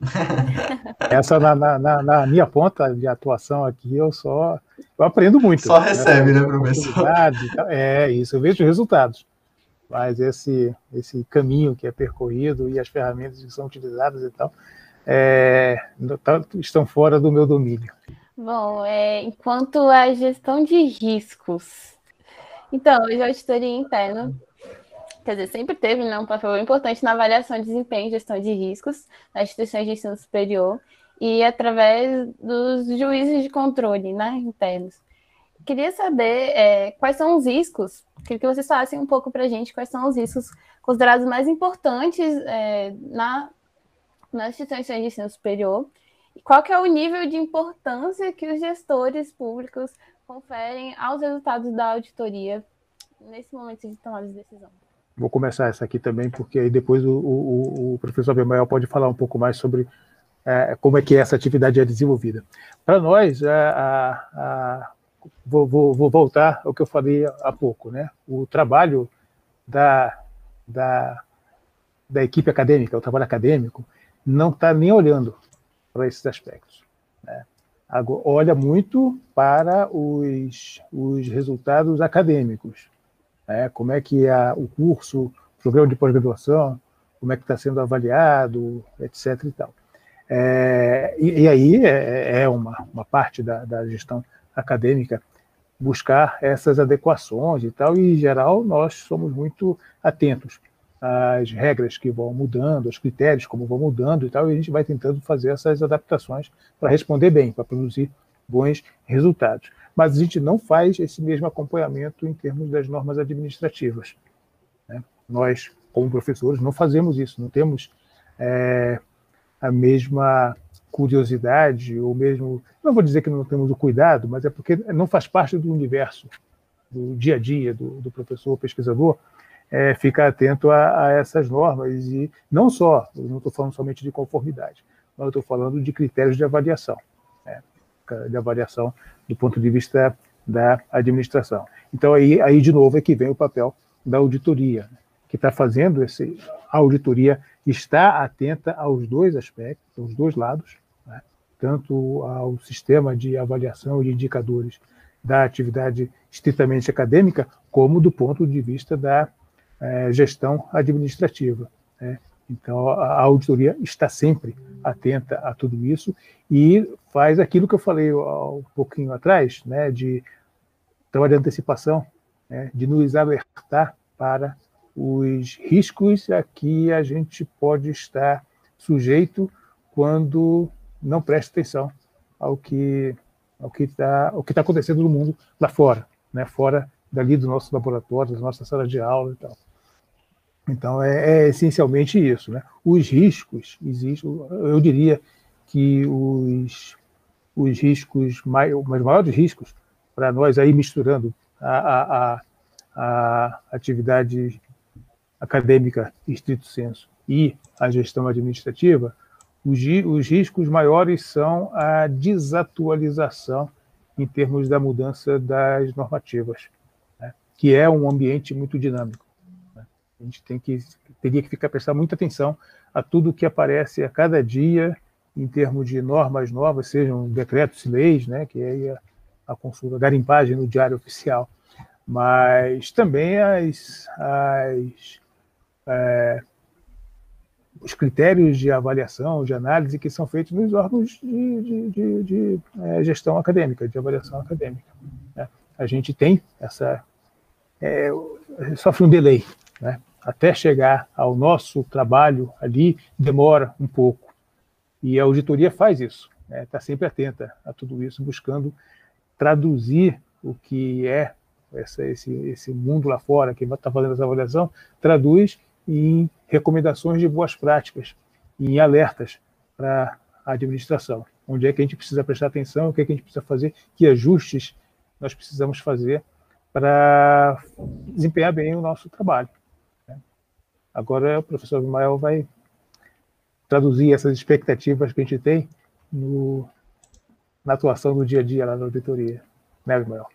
Essa na, na, na, minha ponta de atuação aqui, eu só eu aprendo muito. Só recebe, né, né professor? É, isso, eu vejo resultados. Mas esse, esse caminho que é percorrido e as ferramentas que são utilizadas e tal, é, tá, estão fora do meu domínio. Bom, é, enquanto a gestão de riscos. Então, hoje a auditoria interna quer dizer, sempre teve né, um papel importante na avaliação de desempenho e gestão de riscos nas instituições de ensino superior e através dos juízes de controle né, internos. Queria saber é, quais são os riscos, queria que vocês falassem um pouco para a gente quais são os riscos considerados mais importantes é, na, nas instituições de ensino superior qual que é o nível de importância que os gestores públicos conferem aos resultados da auditoria nesse momento de tomada de decisão. Vou começar essa aqui também, porque aí depois o, o, o professor Abimael pode falar um pouco mais sobre é, como é que essa atividade é desenvolvida. Para nós, a, a, a, vou, vou, vou, voltar ao que eu falei há pouco, né? O trabalho da, da, da equipe acadêmica, o trabalho acadêmico, não está nem olhando para esses aspectos. Né? Agora, olha muito para os, os resultados acadêmicos, né? como é que é o curso, o programa de pós-graduação, como é que está sendo avaliado, etc. E, tal. É, e, e, aí é, é uma, uma parte da, da, gestão acadêmica buscar essas adequações e tal, e em geral nós somos muito atentos às regras que vão mudando, aos critérios como vão mudando e tal, e a gente vai tentando fazer essas adaptações para responder bem, para produzir bons resultados mas a gente não faz esse mesmo acompanhamento em termos das normas administrativas. Né? Nós, como professores, não fazemos isso, não temos é, a mesma curiosidade, ou mesmo, não vou dizer que não temos o cuidado, mas é porque não faz parte do universo, do dia a dia do, do professor pesquisador, é, ficar atento a, a, essas normas, e não só, eu não estou falando somente de conformidade, mas eu estou falando de critérios de avaliação de avaliação do ponto de vista da administração. Então, aí, aí de novo, é que vem o papel da auditoria, que está fazendo esse. A auditoria está atenta aos dois aspectos, aos dois lados, né? tanto ao sistema de avaliação e indicadores da atividade estritamente acadêmica, como do ponto de vista da é, gestão administrativa. Né? Então, a auditoria está sempre atenta a tudo isso e faz aquilo que eu falei um pouquinho atrás, né, de trabalho de antecipação, né, de nos alertar para os riscos a que a gente pode estar sujeito quando não presta atenção ao que ao que está o que está acontecendo no mundo lá fora, né, fora dali do nosso laboratório, da nossa sala de aula e tal. Então, é, é, essencialmente isso. Né? Os riscos, existem, eu diria que os, os riscos, os maiores riscos, para nós aí misturando a, a, a, atividade acadêmica estrito senso e a gestão administrativa, os, os riscos maiores são a desatualização em termos da mudança das normativas? Que é um ambiente muito dinâmico. A gente tem que, teria que ficar prestar muita atenção a tudo que aparece a cada dia em termos de normas novas, sejam decretos leis, né, que é a, a consulta, a garimpagem no diário oficial, mas também as, as é, os critérios de avaliação, de análise que são feitos nos órgãos de, de, de, de é, gestão acadêmica, de avaliação acadêmica. Né? A gente tem essa. É, sofre um delay né? Até chegar ao nosso trabalho ali, demora um pouco. E a auditoria faz isso, está né? Tá sempre atenta a tudo isso, buscando traduzir o que é essa, esse, esse mundo lá fora, que está fazendo essa avaliação, traduz em recomendações de boas práticas, em alertas para a administração. Onde é que a gente precisa prestar atenção, o que é que a gente precisa fazer, que ajustes nós precisamos fazer para desempenhar bem o nosso trabalho. Agora o professor Ismael vai traduzir essas expectativas que a gente tem no, na atuação do dia a dia lá na auditoria. Né, Ismael?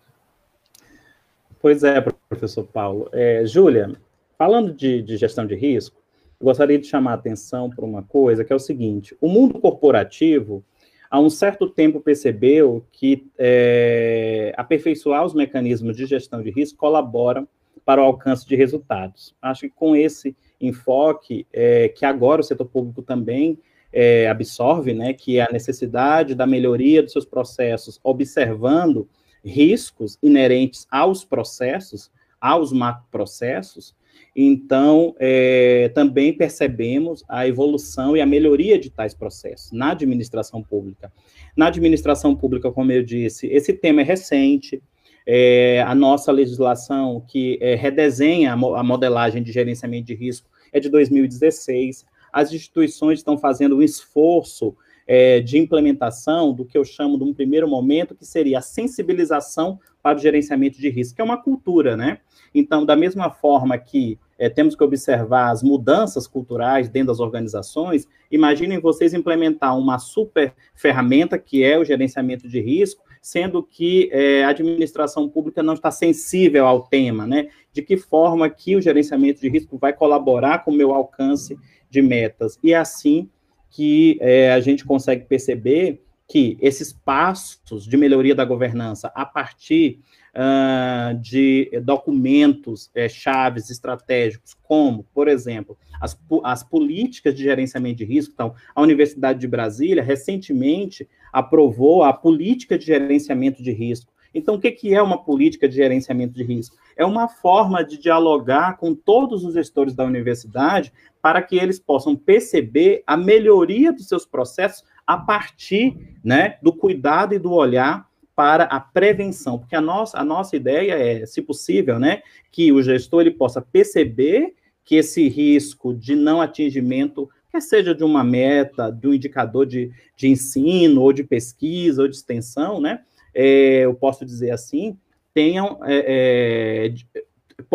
Pois é, professor Paulo. É, Júlia, falando de, de, gestão de risco, eu gostaria de chamar a atenção para uma coisa, que é o seguinte: o mundo corporativo, há um certo tempo, percebeu que é, aperfeiçoar os mecanismos de gestão de risco colaboram para o alcance de resultados. Acho que com esse enfoque, é, que agora o setor público também é, absorve, né, que é a necessidade da melhoria dos seus processos, observando riscos inerentes aos processos, aos macroprocessos, então, é, também percebemos a evolução e a melhoria de tais processos na administração pública. Na administração pública, como eu disse, esse tema é recente, é, a nossa legislação que é, redesenha a modelagem de gerenciamento de risco é de 2016. As instituições estão fazendo um esforço é, de implementação do que eu chamo de um primeiro momento, que seria a sensibilização para o gerenciamento de risco, que é uma cultura, né? Então, da mesma forma que é, temos que observar as mudanças culturais dentro das organizações, imaginem vocês implementar uma super ferramenta que é o gerenciamento de risco, sendo que é, a administração pública não está sensível ao tema, né? De que forma que o gerenciamento de risco vai colaborar com o meu alcance de metas. E assim que é, a gente consegue perceber que esses passos de melhoria da governança a partir uh, de documentos é, chaves estratégicos, como, por exemplo, as, as políticas de gerenciamento de risco. Então, a Universidade de Brasília, recentemente, aprovou a política de gerenciamento de risco. Então, o que, é uma política de gerenciamento de risco? É uma forma de dialogar com todos os gestores da universidade para que eles possam perceber a melhoria dos seus processos a partir né, do cuidado e do olhar para a prevenção, porque a nossa, a nossa ideia é, se possível, né, que o gestor ele possa perceber que esse risco de não atingimento, quer seja de uma meta, de um indicador de, de ensino, ou de pesquisa, ou de extensão, né, é, eu posso dizer assim, tenham é, é,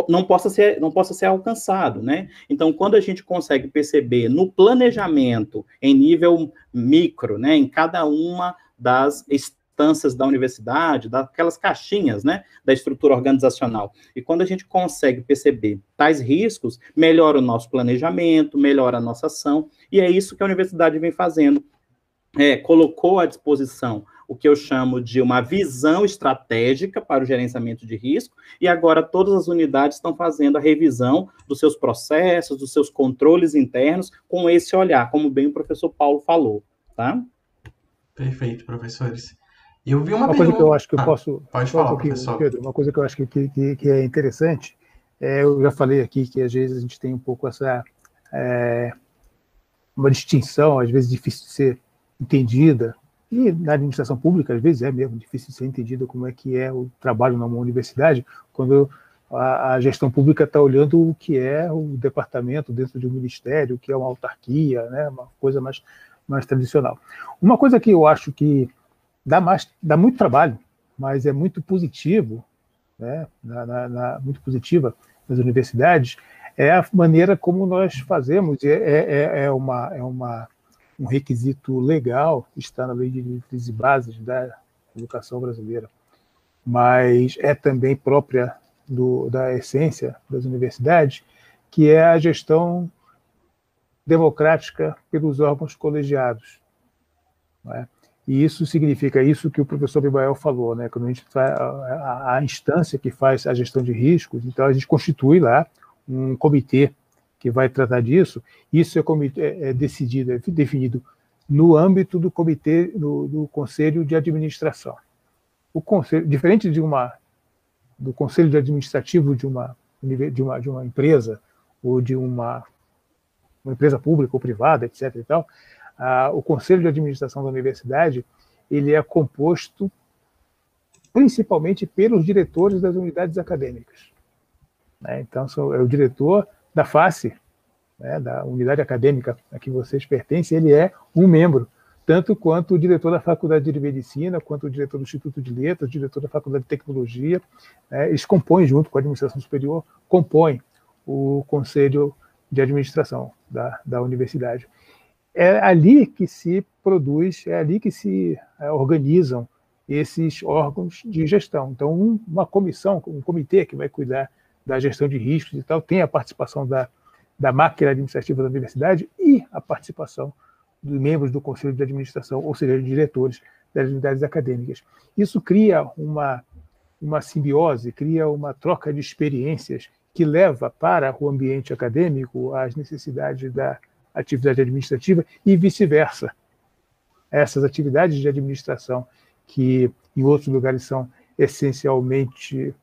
não possa ser não possa ser alcançado, né? Então, quando a gente consegue perceber no planejamento em nível micro, né, em cada uma das instâncias da universidade, daquelas caixinhas, né, da estrutura organizacional. E quando a gente consegue perceber tais riscos, melhora o nosso planejamento, melhora a nossa ação, e é isso que a universidade vem fazendo. É, colocou à disposição o que eu chamo de uma visão estratégica para o gerenciamento de risco, e agora todas as unidades estão fazendo a revisão dos seus processos, dos seus controles internos, com esse olhar, como bem o professor Paulo falou, tá? Perfeito, professores. Eu vi uma, uma coisa que eu acho que eu ah, posso. Pode falar, um professor. Pedro, uma coisa que eu acho que, que, que, é interessante, é, eu já falei aqui que às vezes a gente tem um pouco essa. É, uma distinção, às vezes difícil de ser entendida, e na administração pública, às vezes é mesmo difícil ser entendida como é que é o trabalho numa universidade, quando a, a gestão pública está olhando o que é o departamento dentro de um ministério, o que é uma autarquia, né, uma coisa mais, mais tradicional. Uma coisa que eu acho que dá, mais, dá muito trabalho, mas é muito positivo, né, na, na, na, muito positiva nas universidades, é a maneira como nós fazemos. É, é, é, uma, é uma, um requisito legal, está na Lei de Diretrizes e Bases da Educação Brasileira, mas é também própria do, da essência das universidades, que é a gestão democrática pelos órgãos colegiados. É? E isso significa isso que o professor Bibael falou, né? Quando a gente faz a, a, instância que faz a gestão de riscos, então a gente constitui lá um comitê que vai tratar disso. Isso é, é, é decidido, é definido no âmbito do comitê do, do conselho de administração. O conselho, diferente de uma do conselho de administrativo de uma de uma de uma empresa ou de uma uma empresa pública ou privada, etc. E tal, o conselho de administração da universidade ele é composto principalmente pelos diretores das unidades acadêmicas. Né? Então, é o diretor da FACE, né, da unidade acadêmica a que vocês pertencem, ele é um membro, tanto quanto o diretor da Faculdade de Medicina, quanto o diretor do Instituto de Letras, o diretor da Faculdade de Tecnologia, né, eles compõem, junto com a administração superior, compõem o Conselho de Administração da, da universidade é ali que se produz, é ali que se é, organizam esses órgãos de gestão. Então, uma comissão, um comitê que vai cuidar da gestão de riscos e tal, tem a participação da, da máquina administrativa da universidade e a participação dos membros do conselho de administração, ou seja, diretores das unidades acadêmicas. Isso cria uma, uma simbiose, cria uma troca de experiências que leva para o ambiente acadêmico as necessidades da atividade administrativa e vice-versa. Essas atividades de administração, que em outros lugares são essencialmente,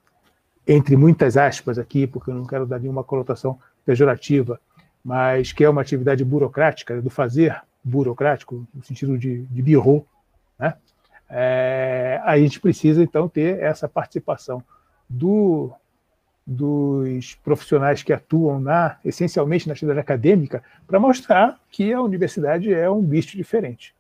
entre muitas aspas aqui, porque eu não quero dar nenhuma conotação pejorativa, mas que é uma atividade burocrática, do fazer burocrático, no sentido de, de birro, né? É, a gente precisa, então, ter essa participação do, dos profissionais que atuam na, essencialmente na atividade acadêmica para mostrar que a universidade é um bicho diferente,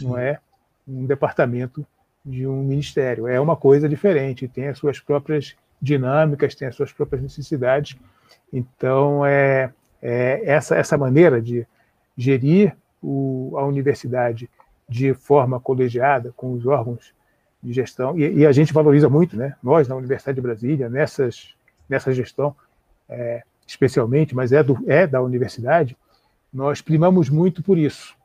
não é um departamento de um ministério, é uma coisa diferente, tem as suas próprias dinâmicas, tem as suas próprias necessidades. Então, é, é essa, essa maneira de gerir o, a universidade de forma colegiada com os órgãos de gestão, e, e, a gente valoriza muito, né? nós na Universidade de Brasília, nessas nessa gestão, é, especialmente, mas é, do, é da universidade, nós primamos muito por isso.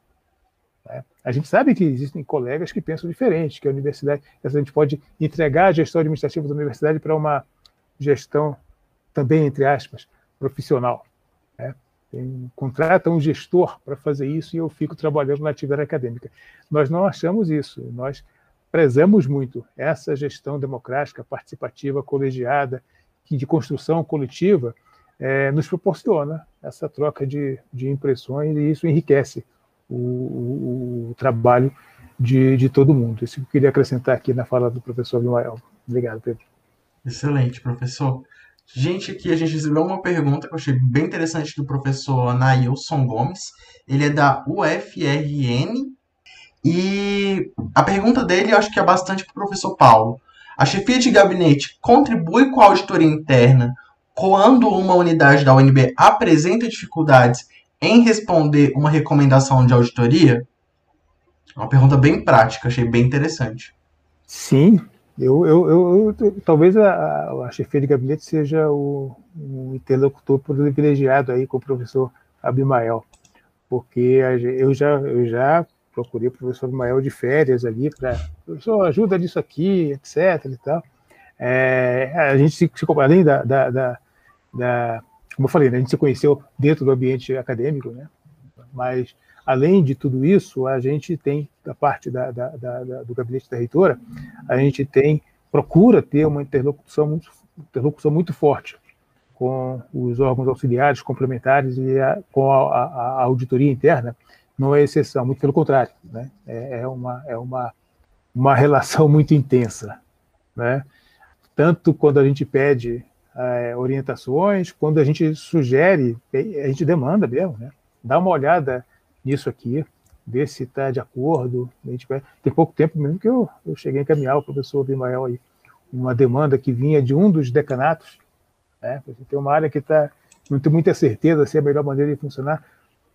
Né? A gente sabe que existem colegas que pensam diferente, que a universidade, a gente pode entregar a gestão administrativa da universidade para uma gestão também, entre aspas, profissional. Né? Tem, contrata um gestor para fazer isso e eu fico trabalhando na atividade acadêmica. Nós não achamos isso, nós prezamos muito essa gestão democrática, participativa, colegiada, que de construção coletiva é, nos proporciona essa troca de, de impressões e isso enriquece o, o, o trabalho de, de, todo mundo. Isso que eu queria acrescentar aqui na fala do professor Abimael. Obrigado, Pedro. Excelente, professor. Gente, aqui a gente recebeu uma pergunta que eu achei bem interessante do professor Nailson Gomes. Ele é da UFRN. E a pergunta dele eu acho que é bastante para o professor Paulo. A chefia de gabinete contribui com a auditoria interna quando uma unidade da UNB apresenta dificuldades em responder uma recomendação de auditoria? Uma pergunta bem prática, achei bem interessante. Sim, eu, eu, eu, eu talvez a, a, chefia de gabinete seja o, interlocutor privilegiado aí com o professor Abimael, porque eu já, eu já procurei o professor Mael de férias ali para, professor, ajuda nisso aqui, etc. e tal. É, a gente se, se além da, da, da, da, como eu falei, né, a gente se conheceu dentro do ambiente acadêmico, né? Mas além de tudo isso, a gente tem da parte da, da, da, do gabinete da reitora, a gente tem procura ter uma interlocução muito, interlocução muito forte com os órgãos auxiliares complementares e a, com a, a, a auditoria interna não é exceção, muito pelo contrário, né? é, é, uma, é uma, uma relação muito intensa. Né? Tanto quando a gente pede é, orientações, quando a gente sugere, a gente demanda mesmo, né? dá uma olhada nisso aqui, ver se está de acordo. A gente vai... Tem pouco tempo mesmo que eu, eu cheguei a encaminhar o professor Bimael aí, uma demanda que vinha de um dos decanatos, né? tem uma área que está não tem muita certeza se é a melhor maneira de funcionar,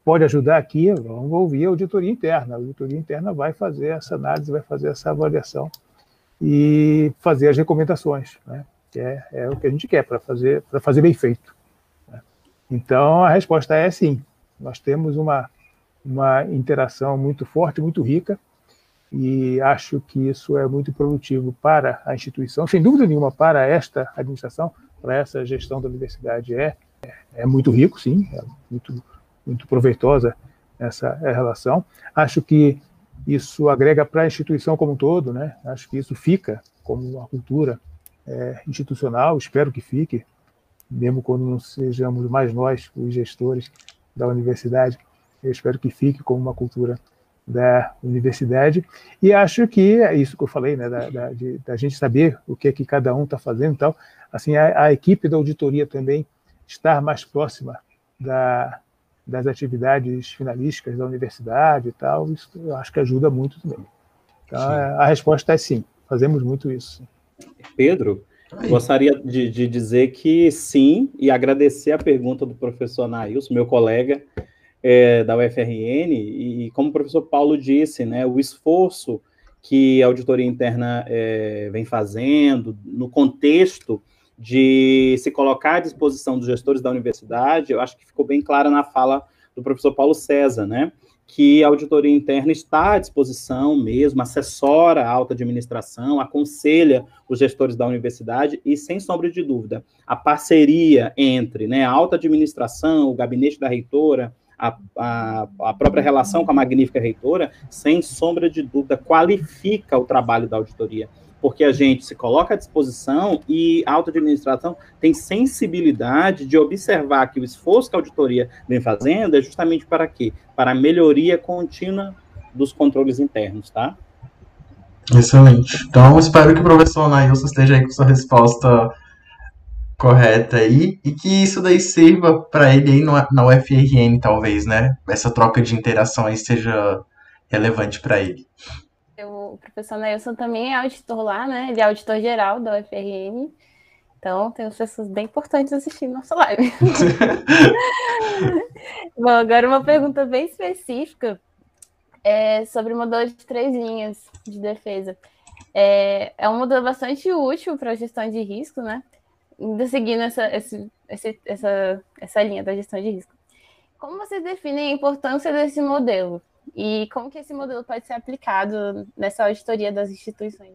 pode ajudar aqui, vamos ouvir a auditoria interna. A auditoria interna vai fazer essa análise, vai fazer essa avaliação e fazer as recomendações, né? Que é, é o que a gente quer para fazer, para fazer bem feito. Né? Então, a resposta é sim. Nós temos uma, uma interação muito forte, muito rica, e acho que isso é muito produtivo para a instituição, sem dúvida nenhuma, para esta administração, para essa gestão da universidade. É, é muito rico, sim, é muito muito proveitosa essa relação. Acho que isso agrega para a instituição como um todo, né? Acho que isso fica como uma cultura é, institucional, espero que fique, mesmo quando não sejamos mais nós, os gestores da universidade, eu espero que fique como uma cultura da universidade. E acho que é isso que eu falei, né, da, da, de, da gente saber o que é que cada um está fazendo e tal. Assim, a, a, equipe da auditoria também estar mais próxima da, das atividades finalísticas da universidade e tal, isso eu acho que ajuda muito também. Então, sim. a resposta é sim, fazemos muito isso. Pedro, Aí. gostaria de, de, dizer que sim, e agradecer a pergunta do professor Nailson, meu colega é, da UFRN, e, e, como o professor Paulo disse, né, o esforço que a auditoria interna é, vem fazendo no contexto de se colocar à disposição dos gestores da universidade, eu acho que ficou bem clara na fala do professor Paulo César, né? Que a auditoria interna está à disposição mesmo, assessora a alta administração, aconselha os gestores da universidade e, sem sombra de dúvida, a parceria entre né, a alta administração, o gabinete da reitora, a, a, a, própria relação com a magnífica reitora, sem sombra de dúvida, qualifica o trabalho da auditoria porque a gente se coloca à disposição e a auto-administração tem sensibilidade de observar que o esforço que a auditoria vem fazendo é justamente para quê? Para a melhoria contínua dos controles internos, tá? Excelente. Então, espero que o professor Nailson esteja aí com sua resposta correta aí e que isso daí sirva para ele aí na UFRN, talvez, né? Essa troca de interação aí seja relevante para ele o professor Nelson também é auditor lá, né? Ele é auditor geral da UFRN. Então, tem pessoas bem importantes assistindo nossa live. Bom, agora uma pergunta bem específica é sobre o modelo de três linhas de defesa. É, é um modelo bastante útil para a gestão de risco, né? Ainda seguindo essa, esse, esse, essa, essa linha da gestão de risco. Como vocês definem a importância desse modelo? E como que esse modelo pode ser aplicado nessa auditoria das instituições?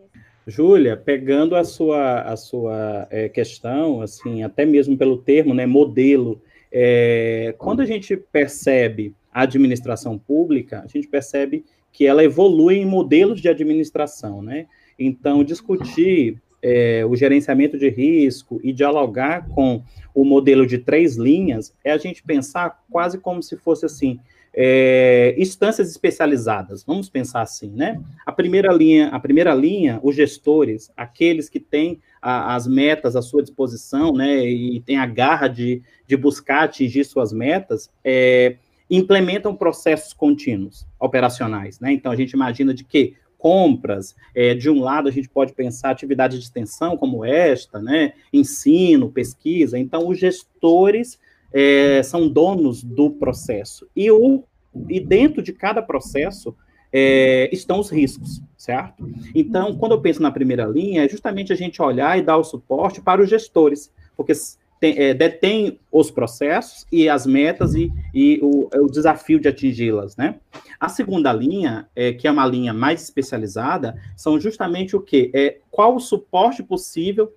Júlia, pegando a sua, a sua é, questão, assim, até mesmo pelo termo, né, modelo, é, quando a gente percebe a administração pública, a gente percebe que ela evolui em modelos de administração, né? Então, discutir é, o gerenciamento de risco e dialogar com o modelo de três linhas é a gente pensar quase como se fosse assim, é, instâncias especializadas, vamos pensar assim, né? A primeira linha, a primeira linha, os gestores, aqueles que têm a, as metas à sua disposição, né, e têm a garra de, de buscar atingir suas metas, é, implementam processos contínuos operacionais, né? Então a gente imagina de que compras, é, de um lado a gente pode pensar atividades de extensão como esta, né, ensino, pesquisa, então os gestores é, são donos do processo. E, o, e dentro de cada processo é, estão os riscos, certo? Então, quando eu penso na primeira linha, é justamente a gente olhar e dar o suporte para os gestores, porque tem, é, detém os processos e as metas e, e o, o, desafio de atingi-las, né? A segunda linha, é, que é uma linha mais especializada, são justamente o que? É, qual o suporte possível?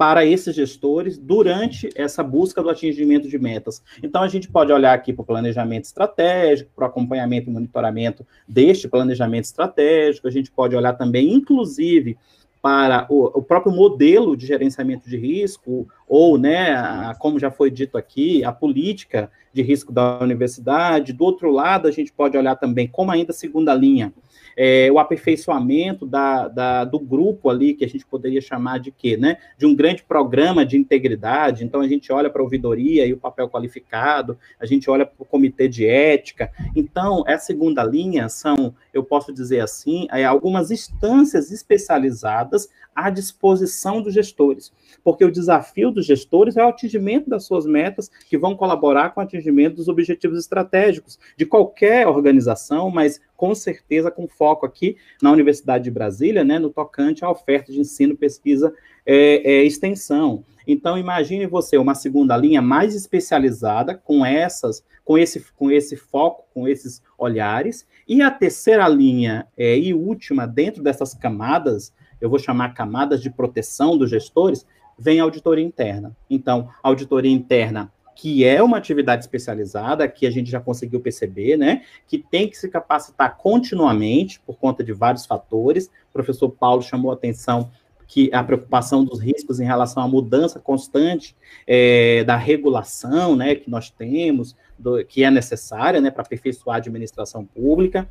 Para esses gestores durante essa busca do atingimento de metas. Então, a gente pode olhar aqui para o planejamento estratégico, para o acompanhamento e monitoramento deste planejamento estratégico, a gente pode olhar também, inclusive, para o, o, próprio modelo de gerenciamento de risco, ou, né, a, como já foi dito aqui, a política de risco da universidade. Do outro lado, a gente pode olhar também, como ainda segunda linha, é, o aperfeiçoamento da, da, do grupo ali, que a gente poderia chamar de quê, né? De um grande programa de integridade. Então, a gente olha para a ouvidoria e o papel qualificado, a gente olha para o comitê de ética. Então, essa segunda linha são, eu posso dizer assim, é, algumas instâncias especializadas à disposição dos gestores, porque o desafio dos gestores é o atingimento das suas metas, que vão colaborar com o atingimento dos objetivos estratégicos de qualquer organização, mas com certeza com foco aqui na Universidade de Brasília, né, no tocante à oferta de ensino, pesquisa é, é, extensão. Então imagine você uma segunda linha mais especializada com essas, com esse, com esse foco, com esses olhares, e a terceira linha é, e última dentro dessas camadas, eu vou chamar camadas de proteção dos gestores, vem a auditoria interna. Então, auditoria interna que é uma atividade especializada, que a gente já conseguiu perceber, né, que tem que se capacitar continuamente por conta de vários fatores. O professor Paulo chamou a atenção que a preocupação dos riscos em relação à mudança constante é, da regulação, né, que nós temos, do, que é necessária, né, para aperfeiçoar a administração pública.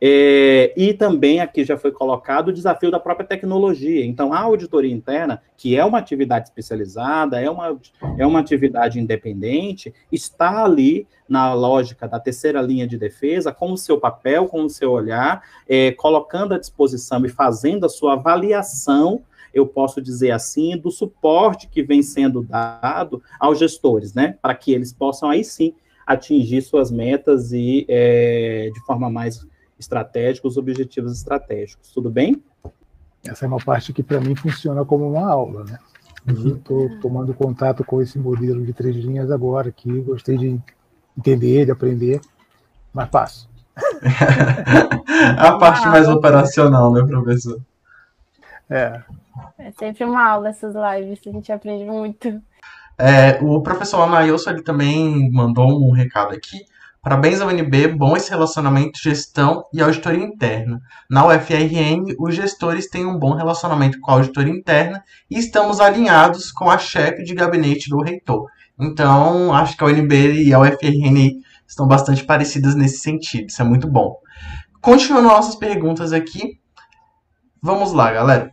É, e também aqui já foi colocado o desafio da própria tecnologia. Então, a auditoria interna, que é uma atividade especializada, é uma, é uma atividade independente, está ali na lógica da terceira linha de defesa, com o seu papel, com o seu olhar, é, colocando à disposição e fazendo a sua avaliação eu posso dizer assim, do suporte que vem sendo dado aos gestores, né, para que eles possam aí sim atingir suas metas e é, de forma mais estratégicos, objetivos estratégicos. Tudo bem? Essa é uma parte que para mim funciona como uma aula, né? Estou tomando contato com esse modelo de três linhas agora, que gostei de entender, de aprender, mas passo. a parte mais operacional, né, professor? É. É sempre uma aula essas lives, a gente aprende muito. É, o professor Anailson, ele também mandou um recado aqui. Parabéns ao UNB, bom esse relacionamento gestão e auditoria interna. Na UFRN, os gestores têm um bom relacionamento com a auditoria interna e estamos alinhados com a chefe de gabinete do reitor. Então, acho que a UNB e a UFRN estão bastante parecidas nesse sentido. Isso é muito bom. Continuando nossas perguntas aqui. Vamos lá, galera.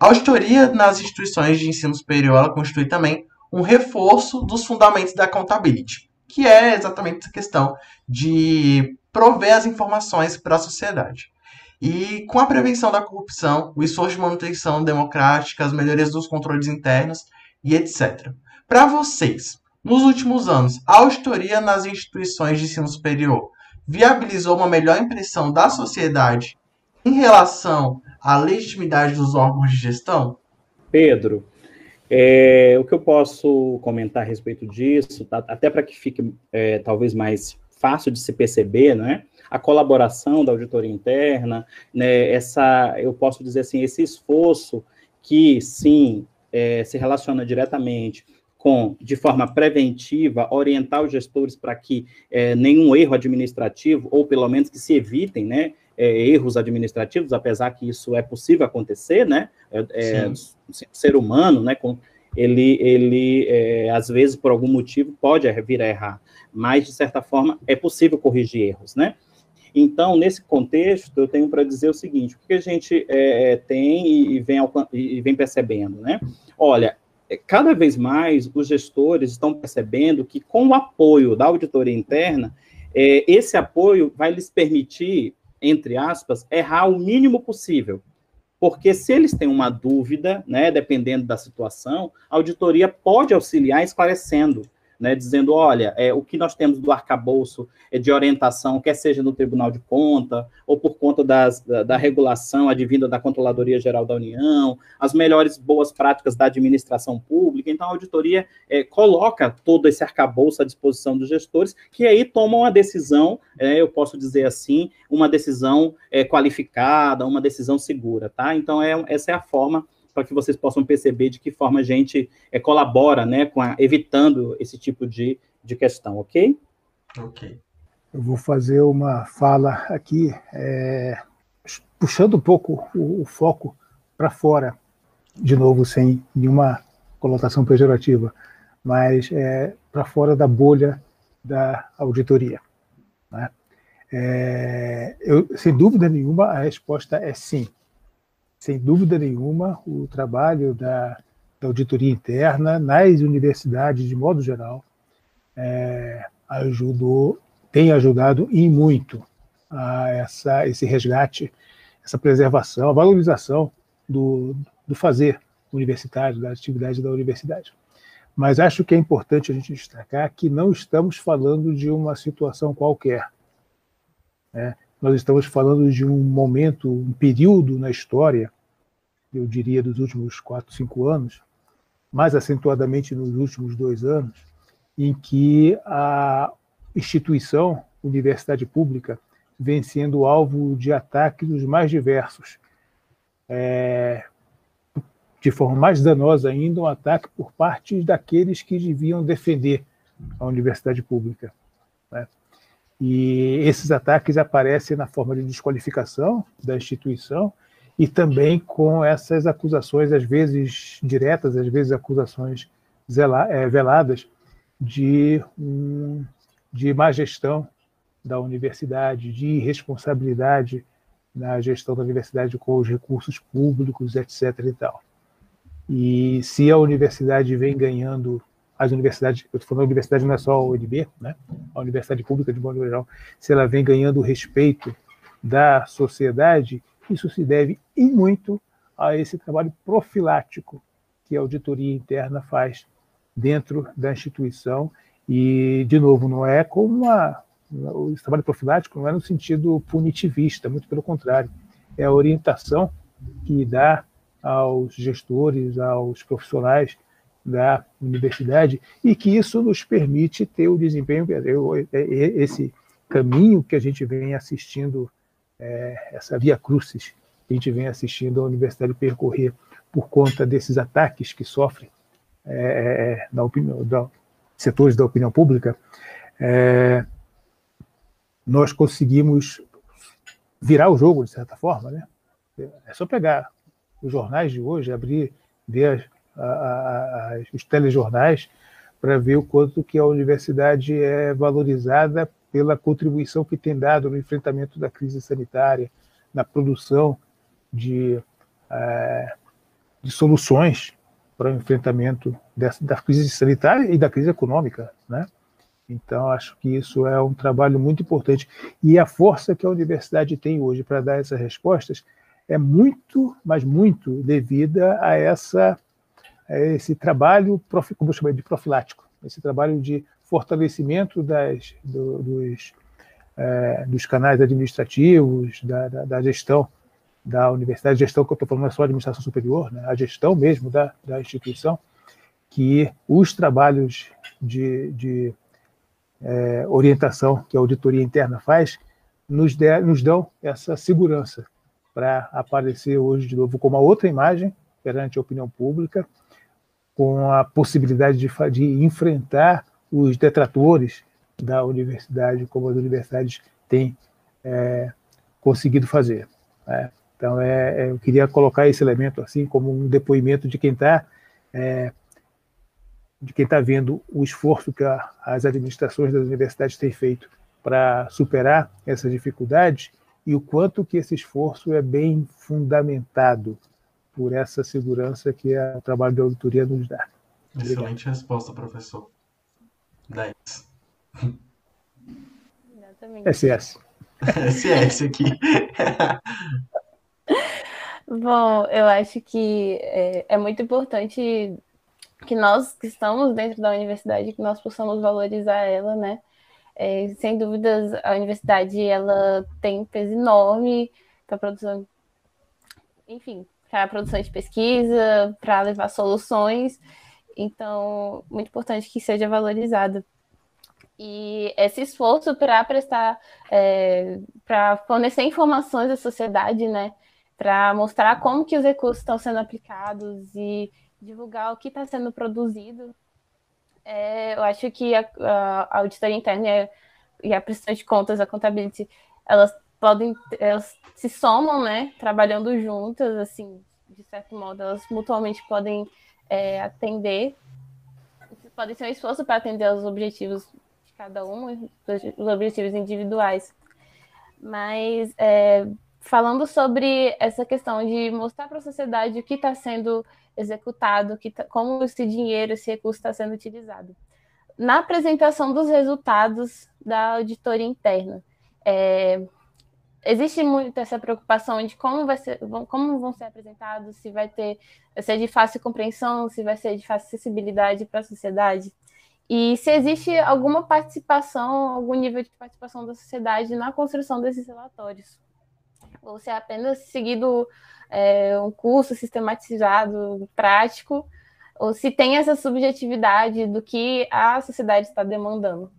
A auditoria nas instituições de ensino superior ela constitui também um reforço dos fundamentos da accountability, que é exatamente essa questão de prover as informações para a sociedade. E com a prevenção da corrupção, o esforço de manutenção democrática, as melhorias dos controles internos e etc. Para vocês, nos últimos anos, a auditoria nas instituições de ensino superior viabilizou uma melhor impressão da sociedade em relação à legitimidade dos órgãos de gestão? Pedro, é, o que eu posso comentar a respeito disso, tá, até para que fique é, talvez mais fácil de se perceber, né? A colaboração da auditoria interna, né? Essa, eu posso dizer assim, esse esforço que sim é, se relaciona diretamente com, de forma preventiva, orientar os gestores para que é, nenhum erro administrativo, ou pelo menos que se evitem, né, é, erros administrativos, apesar que isso é possível acontecer, né, é, é ser humano, né, com, ele, ele é, às vezes, por algum motivo, pode vir a errar, mas, de certa forma, é possível corrigir erros, né, então, nesse contexto, eu tenho para dizer o seguinte: o que a gente é, tem e, e, vem, e vem percebendo, né? Olha, é, cada vez mais os gestores estão percebendo que, com o apoio da auditoria interna, é, esse apoio vai lhes permitir, entre aspas, errar o mínimo possível. Porque se eles têm uma dúvida, né, dependendo da situação, a auditoria pode auxiliar esclarecendo né, dizendo, olha, é, o que nós temos do arcabouço é de orientação, quer seja no Tribunal de Conta, ou por conta das, da, da, regulação advinda da Controladoria Geral da União, as melhores boas práticas da administração pública. Então, a auditoria é, coloca todo esse arcabouço à disposição dos gestores, que aí tomam a decisão, é, eu posso dizer assim, uma decisão é, qualificada, uma decisão segura, tá? Então, é, essa é a forma para que vocês possam perceber de que forma a gente é, colabora, né, com a, evitando esse tipo de, de questão, ok? Ok. Eu vou fazer uma fala aqui, é, puxando um pouco o, o foco para fora, de novo, sem nenhuma conotação pejorativa, mas é, para fora da bolha da auditoria. Né? É, eu, sem dúvida nenhuma, a resposta é sim sem dúvida nenhuma, o trabalho da, da auditoria interna nas universidades, de modo geral, é, ajudou, tem ajudado e muito a essa, esse resgate, essa preservação, a valorização do, do fazer universitário, da atividade da universidade. Mas acho que é importante a gente destacar que não estamos falando de uma situação qualquer. Né? Nós estamos falando de um momento, um período na história, eu diria dos últimos quatro, cinco anos, mais acentuadamente nos últimos dois anos, em que a instituição, universidade pública, vem sendo alvo de ataques dos mais diversos. É, de forma mais danosa ainda, um ataque por parte daqueles que deviam defender a universidade pública. Né? E esses ataques aparecem na forma de desqualificação da instituição e também com essas acusações, às vezes diretas, às vezes acusações é, veladas, de, um, de má gestão da universidade, de irresponsabilidade na gestão da universidade com os recursos públicos, etc. E, tal. e se a universidade vem ganhando as universidades, eu estou falando a universidade não é só o UNB, né? a universidade pública de modo geral, se ela vem ganhando o respeito da sociedade, isso se deve e muito a esse trabalho profilático que a auditoria interna faz dentro da instituição e, de novo, não é como uma, o trabalho profilático não é no sentido punitivista, muito pelo contrário, é a orientação que dá aos gestores, aos profissionais da universidade e que isso nos permite ter o desempenho, esse caminho que a gente vem assistindo, é, essa via crucis que a gente vem assistindo a universidade percorrer por conta desses ataques que sofre é, na opinião, da, setores da opinião pública, é, nós conseguimos virar o jogo, de certa forma. Né? É só pegar os jornais de hoje, abrir, ver a, a, os telejornais, para ver o quanto que a universidade é valorizada pela contribuição que tem dado no enfrentamento da crise sanitária, na produção de, é, de soluções para o enfrentamento dessa, da crise sanitária e da crise econômica, né? Então, acho que isso é um trabalho muito importante. E a força que a universidade tem hoje para dar essas respostas é muito, mas muito devida a, essa, a esse trabalho, como eu chamei de profilático, esse trabalho de fortalecimento das, do, dos, é, dos canais administrativos, da, da, da, gestão da universidade, gestão que eu estou falando não é só administração superior, né, a gestão mesmo da, da instituição, que os trabalhos de, de é, orientação que a auditoria interna faz nos, der, nos dão essa segurança para aparecer hoje de novo com uma outra imagem perante a opinião pública, com a possibilidade de, de enfrentar os detratores da universidade, como as universidades têm é, conseguido fazer. Né? Então, é, é, eu queria colocar esse elemento assim como um depoimento de quem está é, de quem está vendo o esforço que a, as administrações das universidades têm feito para superar essas dificuldades e o quanto que esse esforço é bem fundamentado por essa segurança que o trabalho da auditoria nos dá. Excelente resposta, professor. 10. SS. SS aqui. Bom, eu acho que é, é, muito importante que nós que estamos dentro da universidade, que nós possamos valorizar ela, né? É, sem dúvidas, a universidade ela tem um peso enorme para a produção, enfim, para a produção de pesquisa, para levar soluções. Então, muito importante que seja valorizado. E esse esforço para prestar, é, para fornecer informações à sociedade, né? Para mostrar como que os recursos estão sendo aplicados e divulgar o que está sendo produzido. É, eu acho que a, a auditoria interna e a prestação de contas, a contabilidade, elas podem, elas se somam, né? Trabalhando juntas, assim, de certo modo, elas mutuamente podem é, atender, podem ser um esforço para atender os objetivos de cada um, os objetivos individuais. Mas é, falando sobre essa questão de mostrar para a sociedade o que está sendo executado, que tá, como esse dinheiro, esse recurso está sendo utilizado. Na apresentação dos resultados da auditoria interna, é, existe muito essa preocupação de como, vai ser, como vão ser apresentados, se vai ter vai ser de fácil compreensão, se vai ser de fácil acessibilidade para a sociedade. E se existe alguma participação, algum nível de participação da sociedade na construção desses relatórios. Ou se é apenas seguido é, um curso sistematizado, prático, ou se tem essa subjetividade do que a sociedade está demandando.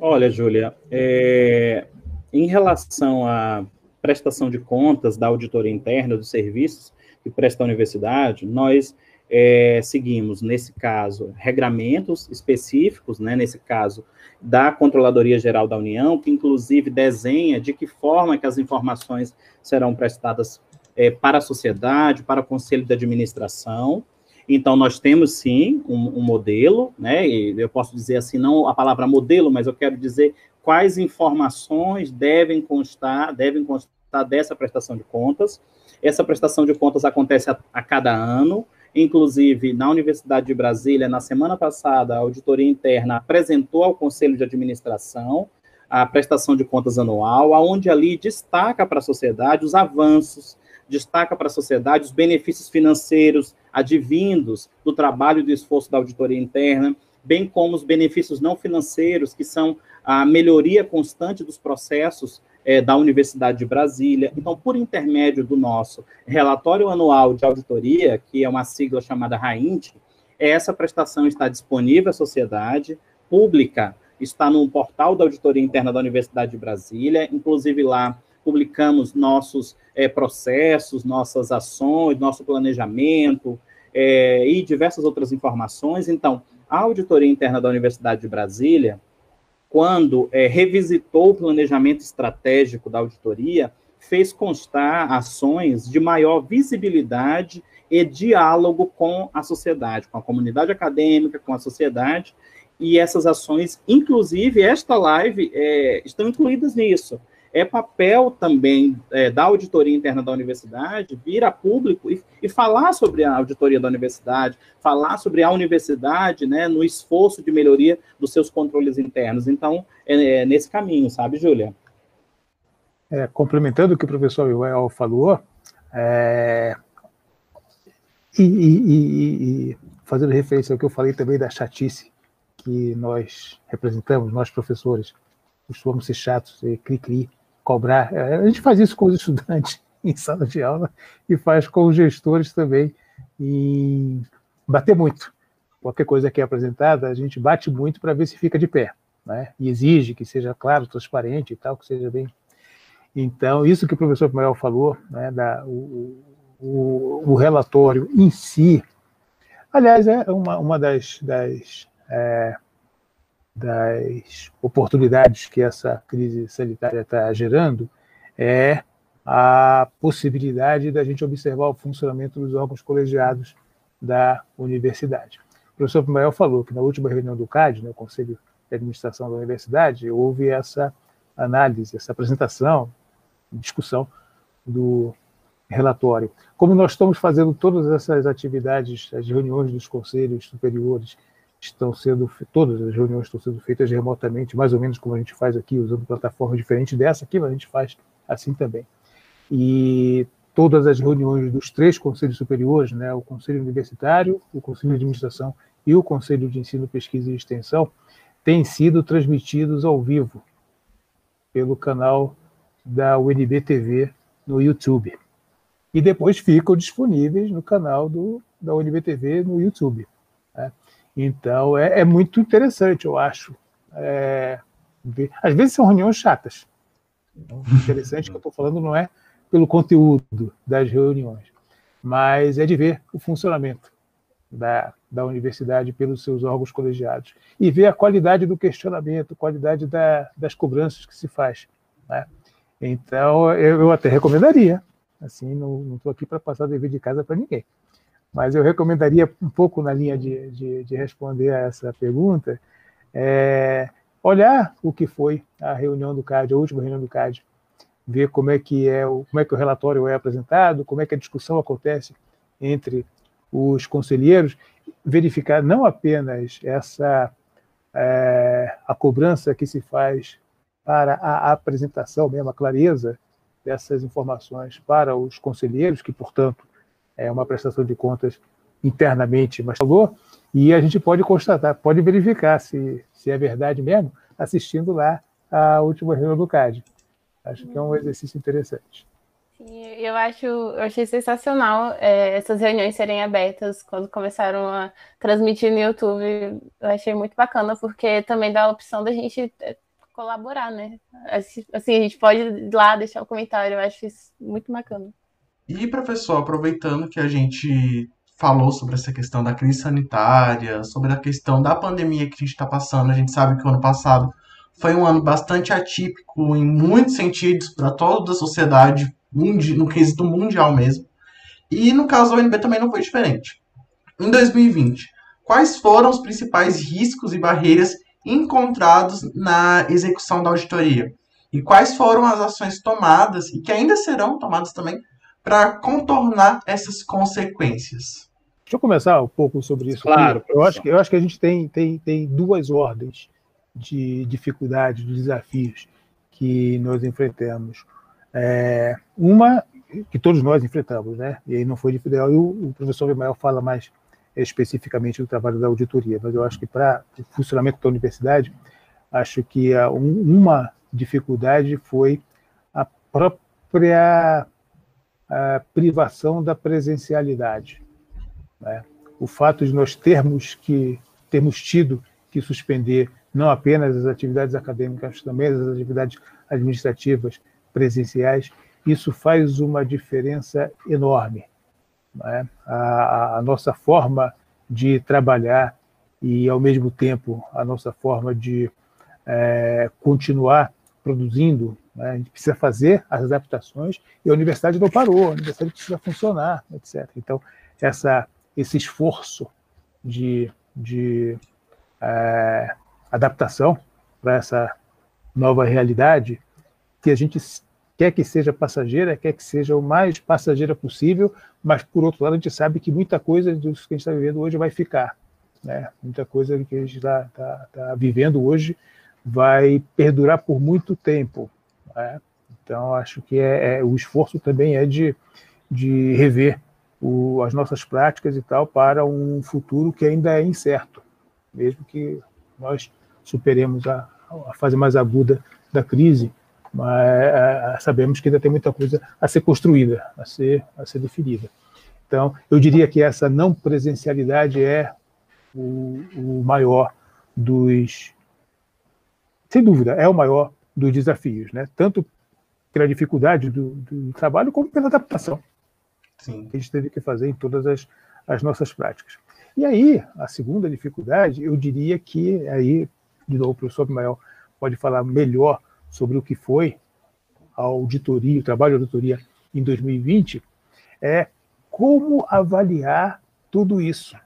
Olha, Júlia, é, em relação à prestação de contas da auditoria interna dos serviços que presta a universidade, nós é, seguimos, nesse caso, regramentos específicos, né, nesse caso, da Controladoria Geral da União, que inclusive desenha de que forma que as informações serão prestadas é, para a sociedade, para o Conselho de Administração, então, nós temos sim um, um, modelo, né? E eu posso dizer assim, não a palavra modelo, mas eu quero dizer quais informações devem constar, devem constar dessa prestação de contas. Essa prestação de contas acontece a, a cada ano. Inclusive, na Universidade de Brasília, na semana passada, a auditoria interna apresentou ao Conselho de Administração a prestação de contas anual, aonde ali destaca para a sociedade os avanços, destaca para a sociedade os benefícios financeiros advindos do trabalho e do esforço da auditoria interna, bem como os benefícios não financeiros, que são a melhoria constante dos processos é, da Universidade de Brasília. Então, por intermédio do nosso relatório anual de auditoria, que é uma sigla chamada RAINT, essa prestação está disponível à sociedade pública, está no portal da Auditoria Interna da Universidade de Brasília, inclusive lá publicamos nossos é, processos, nossas ações, nosso planejamento é, e diversas outras informações. Então, a Auditoria Interna da Universidade de Brasília, quando é, revisitou o planejamento estratégico da auditoria, fez constar ações de maior visibilidade e diálogo com a sociedade, com a comunidade acadêmica, com a sociedade, e essas ações, inclusive esta live, é, estão incluídas nisso. É papel também é, da auditoria interna da universidade vir a público e, e, falar sobre a auditoria da universidade, falar sobre a universidade, né, no esforço de melhoria dos seus controles internos. Então, é, é nesse caminho, sabe, Júlia? É, complementando o que o professor Joel falou, é, e, e, e, fazendo referência ao que eu falei também da chatice que nós representamos, nós professores, costumamos ser chatos, cri-cri, cobrar. É, a gente faz isso com os estudantes em sala de aula e faz com os gestores também, e bater muito. Qualquer coisa que é apresentada, a gente bate muito para ver se fica de pé, né? e exige que seja claro, transparente e tal, que seja bem. Então, isso que o professor Mael falou, né, da, o, o, o relatório em si. Aliás, é uma, uma das, das, é, das oportunidades que essa crise sanitária está gerando é a possibilidade da gente observar o funcionamento dos órgãos colegiados da universidade. O professor Pimael falou que na última reunião do CAD, né, Conselho de Administração da Universidade, houve essa análise, essa apresentação, discussão do relatório. Como nós estamos fazendo todas essas atividades, as reuniões dos conselhos superiores estão sendo, todas as reuniões estão sendo feitas remotamente, mais ou menos como a gente faz aqui, usando plataformas diferentes dessa aqui, mas a gente faz assim também. E todas as reuniões dos três conselhos superiores, né, o Conselho Universitário, o Conselho de Administração e o Conselho de Ensino, Pesquisa e Extensão, têm sido transmitidos ao vivo pelo canal da UNB TV no YouTube e depois ficam disponíveis no canal do, da UNBTV no YouTube. Então é, é, muito interessante, eu acho. É. Às vezes são reuniões chatas. Então, interessante que eu estou falando não é pelo conteúdo das reuniões, mas é de ver o funcionamento da, da universidade pelos seus órgãos colegiados e ver a qualidade do questionamento, qualidade da, das cobranças que se faz. Né? Então, eu, eu até recomendaria Assim, não estou aqui para passar dever de casa para ninguém. Mas eu recomendaria, um pouco na linha de, de, de responder a essa pergunta, é, olhar o que foi a reunião do CAD, a última reunião do CAD, ver como é que é o, como é que o relatório é apresentado, como é que a discussão acontece entre os conselheiros, verificar não apenas essa é, a cobrança que se faz para a apresentação mesmo, a clareza dessas informações para os conselheiros, que, portanto, é uma prestação de contas internamente, mas falou, e a gente pode constatar, pode verificar se, se é verdade mesmo, assistindo lá a última reunião do CAD. Acho que é um exercício interessante. Sim, eu acho, eu achei sensacional é, essas reuniões serem abertas quando começaram a transmitir no YouTube. Eu achei muito bacana, porque também dá a opção da gente é, colaborar, né? Assim, a gente pode ir lá deixar o um comentário, eu acho isso muito bacana. E, professor, aproveitando que a gente falou sobre essa questão da crise sanitária, sobre a questão da pandemia que a gente está passando, a gente sabe que o ano passado foi um ano bastante atípico em muitos sentidos para toda a sociedade, no quesito mundial mesmo. E no caso da UNB também não foi diferente. Em 2020, quais foram os principais riscos e barreiras encontrados na execução da auditoria? E quais foram as ações tomadas e que ainda serão tomadas também para contornar essas consequências? Deixa eu começar um pouco sobre isso. Claro. Eu acho, que, eu acho que a gente tem, tem, tem duas ordens de dificuldades, de desafios que nós enfrentamos. É, uma que todos nós enfrentamos, né? E aí não foi de Fidel, e o, o professor Emael fala mais especificamente do trabalho da auditoria, mas eu acho que para o funcionamento da universidade, acho que a, um, uma dificuldade foi própria a privação da presencialidade. Né? O fato de nós termos que termos tido que suspender não apenas as atividades acadêmicas, também as atividades administrativas presenciais, isso faz uma diferença enorme. Né? A, a, nossa forma de trabalhar e, ao mesmo tempo, a nossa forma de é, continuar produzindo né? A gente precisa fazer as adaptações e a universidade não parou, a universidade precisa funcionar, etc. Então, essa, esse esforço de, de é, adaptação para essa nova realidade, que a gente quer que seja passageira, quer que seja o mais passageira possível, mas, por outro lado, a gente sabe que muita coisa do que a gente está vivendo hoje vai ficar. Né? Muita coisa que a gente está tá, tá vivendo hoje vai perdurar por muito tempo. Né? Então, acho que é, é, o esforço também é de, de rever o, as nossas práticas e tal para um futuro que ainda é incerto, mesmo que nós superemos a, a fase mais aguda da crise, mas é, sabemos que ainda tem muita coisa a ser construída, a ser, a ser definida. Então, eu diria que essa não presencialidade é o, o maior dos. Sem dúvida, é o maior dos desafios, né? tanto pela dificuldade do, do trabalho como pela adaptação Sim. que a gente teve que fazer em todas as, as nossas práticas. E aí, a segunda dificuldade, eu diria que aí, de novo, o professor Mael pode falar melhor sobre o que foi a auditoria, o trabalho de auditoria em 2020, é como avaliar tudo isso.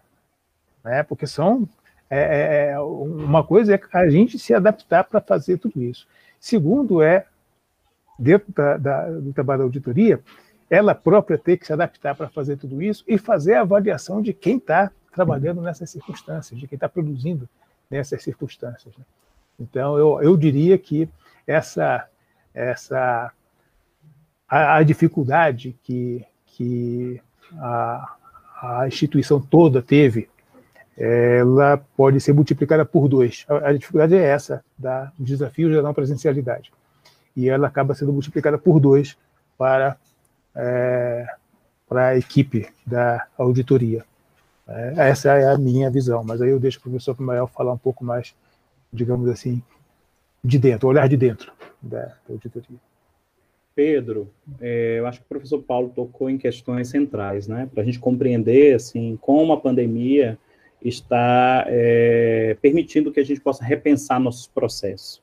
Né? Porque são é, é, é uma coisa é a gente se adaptar para fazer tudo isso. Segundo é, dentro da, da, do trabalho da auditoria, ela própria ter que se adaptar para fazer tudo isso e fazer a avaliação de quem está trabalhando nessas circunstâncias, de quem está produzindo nessas circunstâncias. Né? Então, eu, eu diria que essa, essa a, a dificuldade que, que a, a instituição toda teve ela pode ser multiplicada por dois. A, dificuldade é essa, da, os desafios da presencialidade. E ela acaba sendo multiplicada por dois para, é, para a equipe da auditoria. É, essa é a minha visão, mas aí eu deixo o professor Pimael falar um pouco mais, digamos assim, de dentro, olhar de dentro da, da auditoria. Pedro, é, eu acho que o professor Paulo tocou em questões centrais, né, para a gente compreender, assim, como a pandemia está é, permitindo que a gente possa repensar nossos processos.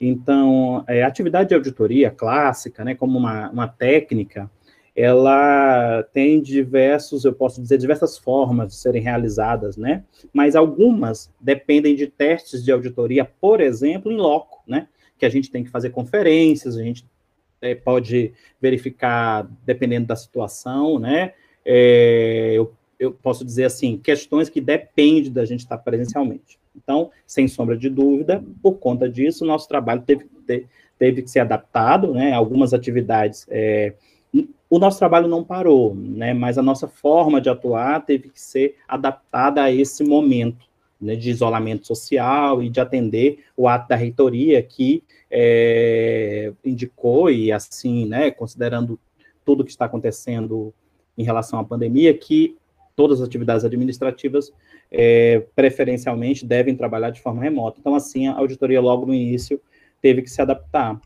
Então, é, a atividade de auditoria clássica, né, como uma, uma técnica, ela tem diversos, eu posso dizer, diversas formas de serem realizadas, né? Mas algumas dependem de testes de auditoria, por exemplo, em loco, né? Que a gente tem que fazer conferências, a gente é, pode verificar, dependendo da situação, né? É, eu eu posso dizer assim, questões que dependem da gente estar presencialmente. Então, sem sombra de dúvida, por conta disso, o nosso trabalho teve, teve que ser adaptado, né? Algumas atividades. É, o nosso trabalho não parou, né? Mas a nossa forma de atuar teve que ser adaptada a esse momento né, de isolamento social e de atender o ato da reitoria que é, indicou, e assim, né, considerando tudo que está acontecendo em relação à pandemia, que todas as atividades administrativas, é, preferencialmente, devem trabalhar de forma remota. Então, assim, a auditoria, logo no início, teve que se adaptar.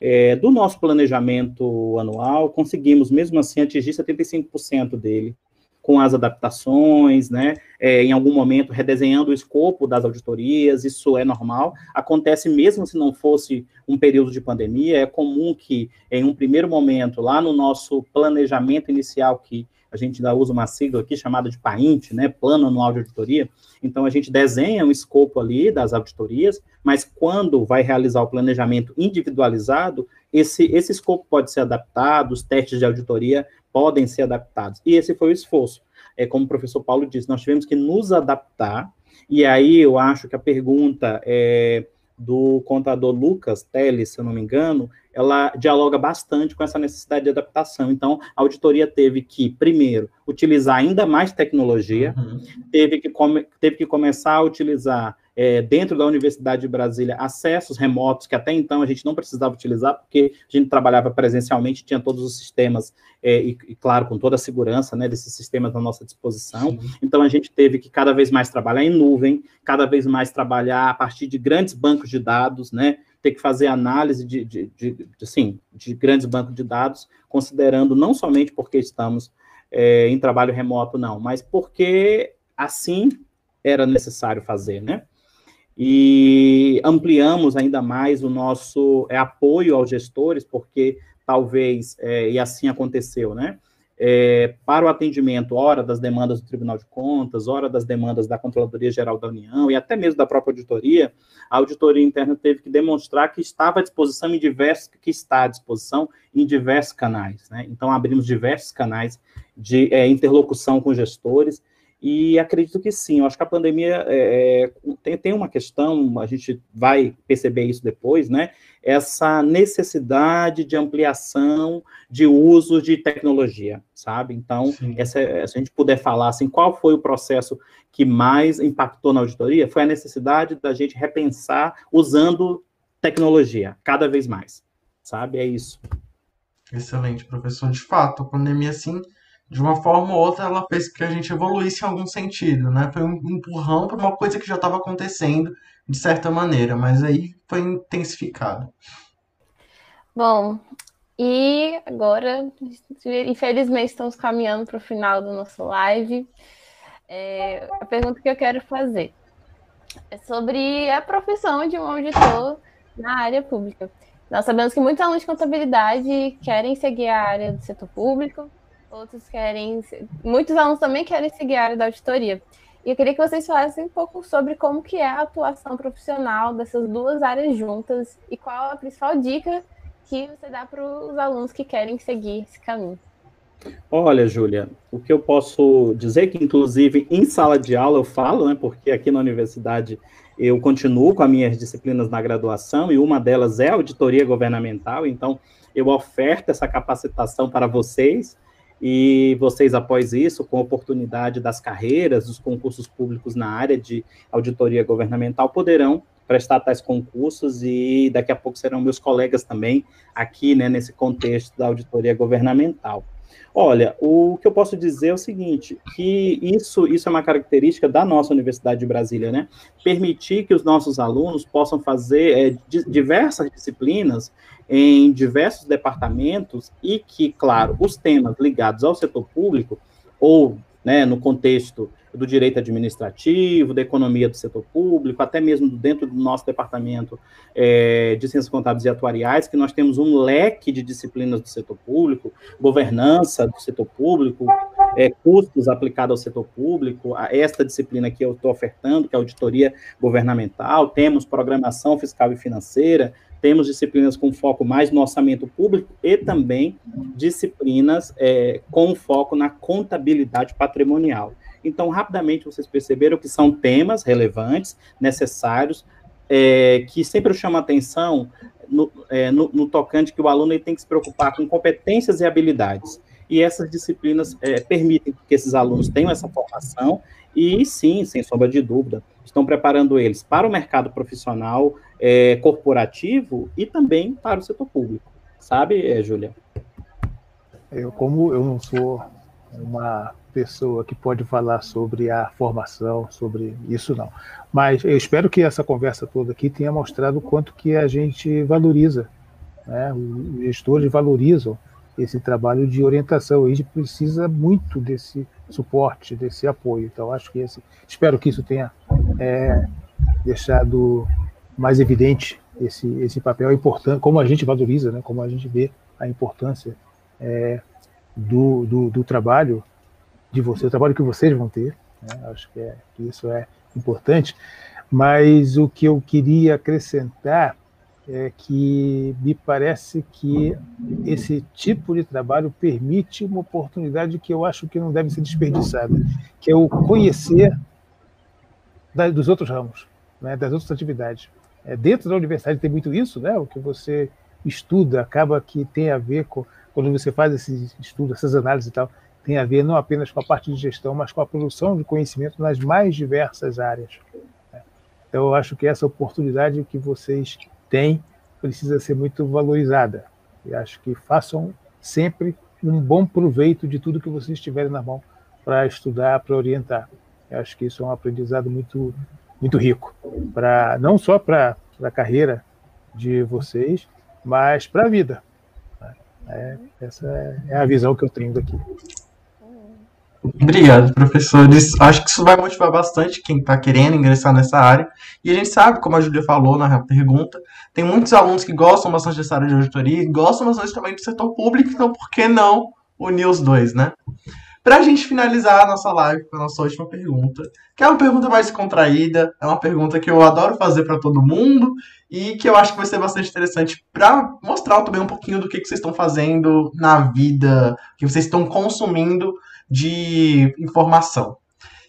É, do nosso planejamento anual, conseguimos, mesmo assim, atingir 75% dele, com as adaptações, né, é, em algum momento redesenhando o escopo das auditorias, isso é normal, acontece mesmo se não fosse um período de pandemia, é comum que em um primeiro momento, lá no nosso planejamento inicial, que a gente ainda usa uma sigla aqui chamada de PAINT, né, Plano Anual de Auditoria. Então, a gente desenha um escopo ali das auditorias, mas quando vai realizar o planejamento individualizado, esse, esse escopo pode ser adaptado, os testes de auditoria podem ser adaptados. E esse foi o esforço. É como o professor Paulo disse, nós tivemos que nos adaptar, e aí eu acho que a pergunta é, do contador Lucas Teles, se eu não me engano, ela dialoga bastante com essa necessidade de adaptação. Então, a auditoria teve que, primeiro, utilizar ainda mais tecnologia, uhum. teve, que teve que começar a utilizar é, dentro da Universidade de Brasília acessos remotos que até então a gente não precisava utilizar, porque a gente trabalhava presencialmente, tinha todos os sistemas, é, e, e, claro, com toda a segurança né, desses sistemas à nossa disposição. Sim. Então a gente teve que cada vez mais trabalhar em nuvem, cada vez mais trabalhar a partir de grandes bancos de dados, né? Ter que fazer análise de, de, de, de, assim, de grandes bancos de dados, considerando não somente porque estamos é, em trabalho remoto, não, mas porque assim era necessário fazer, né? E ampliamos ainda mais o nosso é, apoio aos gestores, porque talvez, é, e assim aconteceu, né? É, para o atendimento, hora das demandas do Tribunal de Contas, hora das demandas da Controladoria Geral da União e até mesmo da própria auditoria, a auditoria interna teve que demonstrar que estava à disposição em diversos, que está à disposição em diversos canais, né? Então abrimos diversos canais de é, interlocução com gestores e acredito que sim, eu acho que a pandemia é, é, tem, tem uma questão, a gente vai perceber isso depois, né? Essa necessidade de ampliação de uso de tecnologia, sabe? Então, essa, se a gente puder falar assim, qual foi o processo que mais impactou na auditoria, foi a necessidade da gente repensar usando tecnologia cada vez mais, sabe? É isso. Excelente, professor. De fato, a pandemia, assim, de uma forma ou outra, ela fez que a gente evoluísse em algum sentido, né? Foi um empurrão para uma coisa que já estava acontecendo de certa maneira, mas aí foi intensificado. Bom, e agora, infelizmente, estamos caminhando para o final do nosso live. É, a pergunta que eu quero fazer é sobre a profissão de um auditor na área pública. Nós sabemos que muitos alunos de contabilidade querem seguir a área do setor público, outros querem, muitos alunos também querem seguir a área da auditoria. E eu queria que vocês falassem um pouco sobre como que é a atuação profissional dessas duas áreas juntas e qual a principal dica que você dá para os alunos que querem seguir esse caminho. Olha, Júlia, o que eu posso dizer que, inclusive, em sala de aula eu falo, né, porque aqui na universidade eu continuo com as minhas disciplinas na graduação e uma delas é auditoria governamental, então eu oferto essa capacitação para vocês, e vocês, após isso, com a oportunidade das carreiras, dos concursos públicos na área de auditoria governamental, poderão prestar tais concursos e daqui a pouco serão meus colegas também aqui, né, nesse contexto da auditoria governamental. Olha, o que eu posso dizer é o seguinte, que isso, isso é uma característica da nossa Universidade de Brasília, né? Permitir que os nossos alunos possam fazer é, diversas disciplinas em diversos departamentos e que, claro, os temas ligados ao setor público ou né, no contexto do direito administrativo, da economia do setor público, até mesmo dentro do nosso departamento é, de ciências contábeis e atuariais, que nós temos um leque de disciplinas do setor público, governança do setor público, é, custos aplicados ao setor público, a esta disciplina que eu estou ofertando, que é auditoria governamental, temos programação fiscal e financeira, temos disciplinas com foco mais no orçamento público e também disciplinas é, com foco na contabilidade patrimonial. Então, rapidamente vocês perceberam que são temas relevantes, necessários, é, que sempre chamam atenção no, é, no, no, tocante que o aluno tem que se preocupar com competências e habilidades. E essas disciplinas é, permitem que esses alunos tenham essa formação e, sim, sem sombra de dúvida, estão preparando eles para o mercado profissional é, corporativo e também para o setor público. Sabe, é, Júlia? Eu, como eu não sou uma pessoa que pode falar sobre a formação, sobre isso não. Mas eu espero que essa conversa toda aqui tenha mostrado o quanto que a gente valoriza, né? os gestores valorizam esse trabalho de orientação. A gente precisa muito desse suporte, desse apoio. Então, acho que esse, espero que isso tenha é, deixado mais evidente esse, esse papel importante, como a gente valoriza, né, como a gente vê a importância é, do, do, do, trabalho de você, o trabalho que vocês vão ter. Né, acho que, é, que isso é importante. Mas o que eu queria acrescentar é que me parece que esse tipo de trabalho permite uma oportunidade que eu acho que não deve ser desperdiçada, que é o conhecer da, dos outros ramos, né, das outras atividades. É, dentro da universidade tem muito isso, né, o que você estuda acaba que tem a ver com, quando você faz esses estudos, essas análises e tal, tem a ver não apenas com a parte de gestão, mas com a produção de conhecimento nas mais diversas áreas. Né. Então, eu acho que essa oportunidade que vocês têm precisa ser muito valorizada. E acho que façam sempre um bom proveito de tudo que vocês tiverem na mão para estudar, para orientar. Eu acho que isso é um aprendizado muito, muito rico, para não só para a carreira de vocês, mas para a vida. É, essa é a visão que eu tenho daqui. Obrigado, professores. Acho que isso vai motivar bastante quem está querendo ingressar nessa área. E a gente sabe, como a Júlia falou na pergunta, tem muitos alunos que gostam bastante dessa área de auditoria e gostam bastante também do setor público, então por que não unir os dois, né? Para a gente finalizar a nossa live com a nossa última pergunta, que é uma pergunta mais contraída, é uma pergunta que eu adoro fazer para todo mundo e que eu acho que vai ser bastante interessante para mostrar também um pouquinho do que, que vocês estão fazendo na vida, que vocês estão consumindo de informação,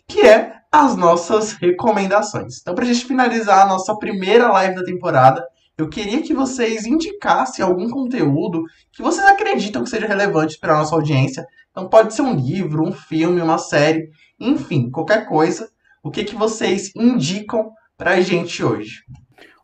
que é as nossas recomendações. Então, para a gente finalizar a nossa primeira live da temporada, eu queria que vocês indicassem algum conteúdo que vocês acreditam que seja relevante para a nossa audiência. Então, pode ser um livro, um filme, uma série, enfim, qualquer coisa. O que, que vocês indicam para a gente hoje?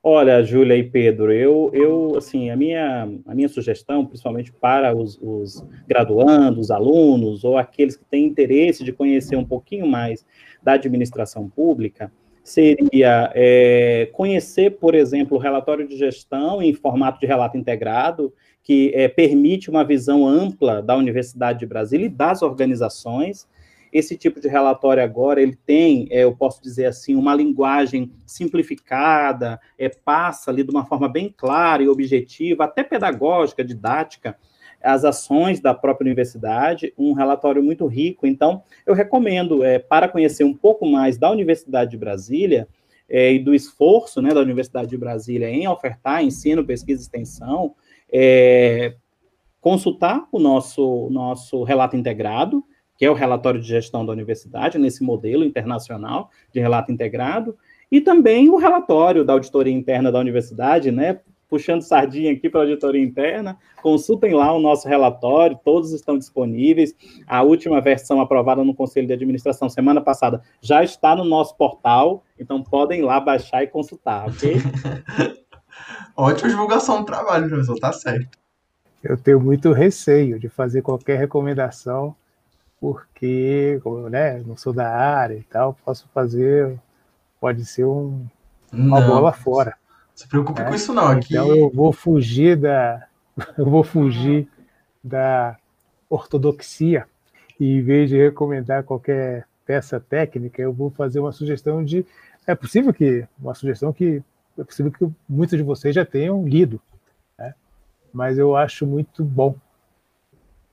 Olha, Júlia e Pedro, eu, eu assim, a minha, a minha sugestão, principalmente para os, os graduandos, alunos, ou aqueles que têm interesse de conhecer um pouquinho mais da administração pública, seria é, conhecer, por exemplo, o relatório de gestão em formato de relato integrado, que é, permite uma visão ampla da Universidade de Brasília e das organizações, esse tipo de relatório agora, ele tem, é, eu posso dizer assim, uma linguagem simplificada, é, passa ali de uma forma bem clara e objetiva, até pedagógica, didática, as ações da própria universidade, um relatório muito rico. Então, eu recomendo, é, para conhecer um pouco mais da Universidade de Brasília, é, e do esforço né, da Universidade de Brasília em ofertar ensino, pesquisa e extensão, é, consultar o nosso, nosso relato integrado, que é o relatório de gestão da universidade, nesse modelo internacional de relato integrado, e também o relatório da auditoria interna da universidade, né? Puxando sardinha aqui para a auditoria interna, consultem lá o nosso relatório, todos estão disponíveis. A última versão aprovada no Conselho de Administração semana passada já está no nosso portal, então podem lá baixar e consultar, ok? Ótima divulgação do trabalho, professor, tá certo. Eu tenho muito receio de fazer qualquer recomendação porque, como né, não sou da área e tal, posso fazer, pode ser um, uma não, bola fora. Não se preocupe né? com isso não. Aqui... Então eu vou fugir da, eu vou fugir da ortodoxia e em vez de recomendar qualquer peça técnica, eu vou fazer uma sugestão de, é possível que uma sugestão que é possível que muitos de vocês já tenham lido, né? mas eu acho muito bom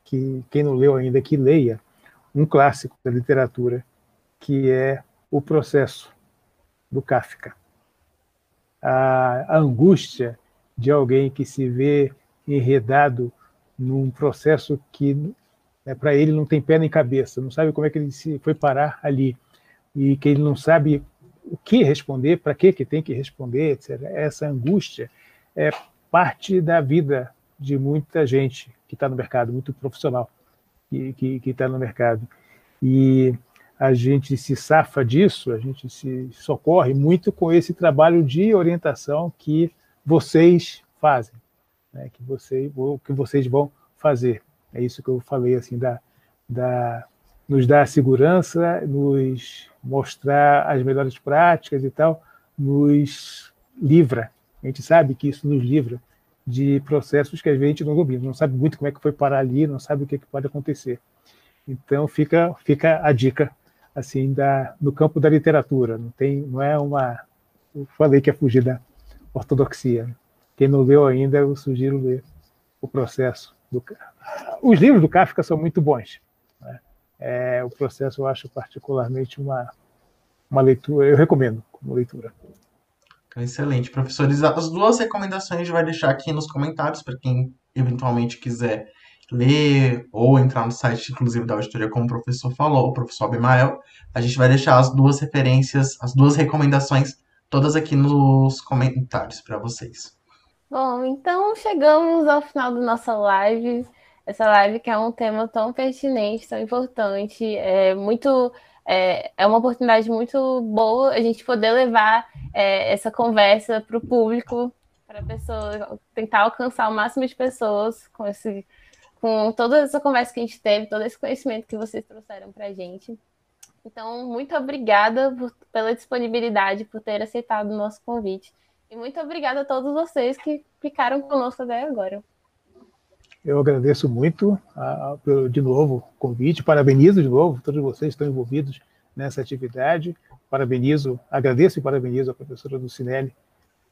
que quem não leu ainda que leia um clássico da literatura, que é o processo do Kafka. A, angústia de alguém que se vê enredado num processo que né, para ele não tem pé nem cabeça, não sabe como é que ele se foi parar ali e que ele não sabe o que responder, para que tem que responder, etc. Essa angústia é parte da vida de muita gente que está no mercado, muito profissional que está no mercado. E a gente se safa disso, a gente se socorre muito com esse trabalho de orientação que vocês fazem, né? que, vocês, que vocês vão fazer. É isso que eu falei, assim, da, da, nos dar segurança, nos mostrar as melhores práticas e tal, nos livra. A gente sabe que isso nos livra de processos que a gente não domina, não sabe muito como é que foi parar ali, não sabe o que, é que pode acontecer. Então fica fica a dica assim da no campo da literatura, não tem não é uma eu falei que é fugir da ortodoxia. Quem não leu ainda, eu sugiro ler o processo. Do, os livros do Kafka são muito bons. Né? É, o processo eu acho particularmente uma uma leitura, eu recomendo como leitura. Excelente, professores. As duas recomendações a gente vai deixar aqui nos comentários para quem eventualmente quiser ler ou entrar no site, inclusive, da auditoria, como o professor falou, o professor Abimael. A gente vai deixar as duas referências, as duas recomendações, todas aqui nos comentários para vocês. Bom, então chegamos ao final da nossa live. Essa live que é um tema tão pertinente, tão importante, é muito é, é uma oportunidade muito boa a gente poder levar é, essa conversa para o público, para pessoa tentar alcançar o máximo de pessoas com esse com toda essa conversa que a gente teve, todo esse conhecimento que vocês trouxeram para a gente. Então, muito obrigada por, pela disponibilidade, por ter aceitado o nosso convite. E muito obrigada a todos vocês que ficaram conosco até agora. Eu agradeço muito, a, a, de novo, o convite, parabenizo de novo todos vocês que estão envolvidos nessa atividade, parabenizo, agradeço e parabenizo a professora Lucinelli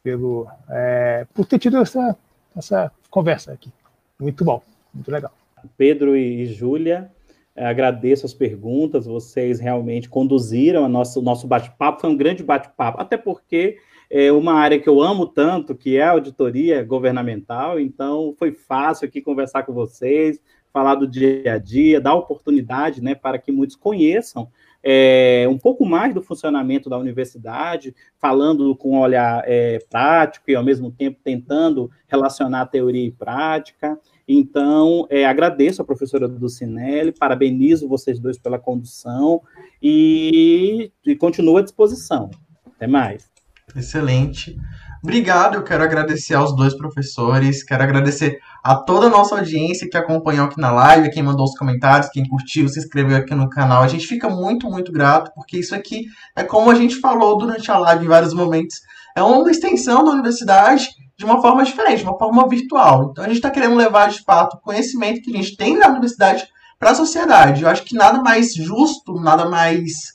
pelo, é, por ter tido essa, essa conversa aqui. Muito bom, muito legal. Pedro e Júlia, é, agradeço as perguntas, vocês realmente conduziram a o nosso bate-papo, foi um grande bate-papo, até porque é uma área que eu amo tanto, que é a auditoria governamental, então foi fácil aqui conversar com vocês, falar do dia a dia, dar oportunidade né, para que muitos conheçam é, um pouco mais do funcionamento da universidade, falando com um olhar é, prático e, ao mesmo tempo, tentando relacionar teoria e prática. Então, é, agradeço a professora Dulcinelli, parabenizo vocês dois pela condução e, e continuo à disposição. Até mais. Excelente. Obrigado, eu quero agradecer aos dois professores, quero agradecer a toda a nossa audiência que acompanhou aqui na live, quem mandou os comentários, quem curtiu, se inscreveu aqui no canal. A gente fica muito, muito grato, porque isso aqui é como a gente falou durante a live em vários momentos, é uma extensão da universidade de uma forma diferente, de uma forma virtual. Então a gente está querendo levar de fato o conhecimento que a gente tem na universidade para a sociedade. Eu acho que nada mais justo, nada mais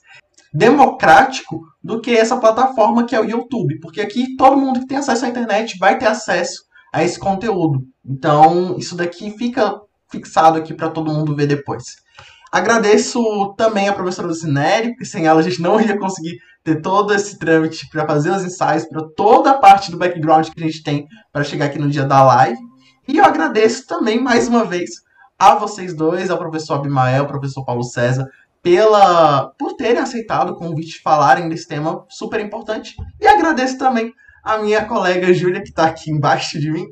democrático do que essa plataforma que é o YouTube, porque aqui todo mundo que tem acesso à internet vai ter acesso a esse conteúdo. Então, isso daqui fica fixado aqui para todo mundo ver depois. Agradeço também a professora Lucinelli, porque sem ela a gente não ia conseguir ter todo esse trâmite para fazer os ensaios, para toda a parte do background que a gente tem para chegar aqui no dia da live. E eu agradeço também mais uma vez a vocês dois, ao professor Abimael, ao professor Paulo César, pela por terem aceitado o convite de falarem desse tema super importante. E agradeço também a minha colega Júlia, que está aqui embaixo de mim,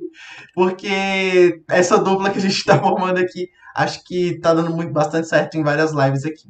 porque essa dupla que a gente está formando aqui, acho que está dando muito, bastante certo em várias lives aqui.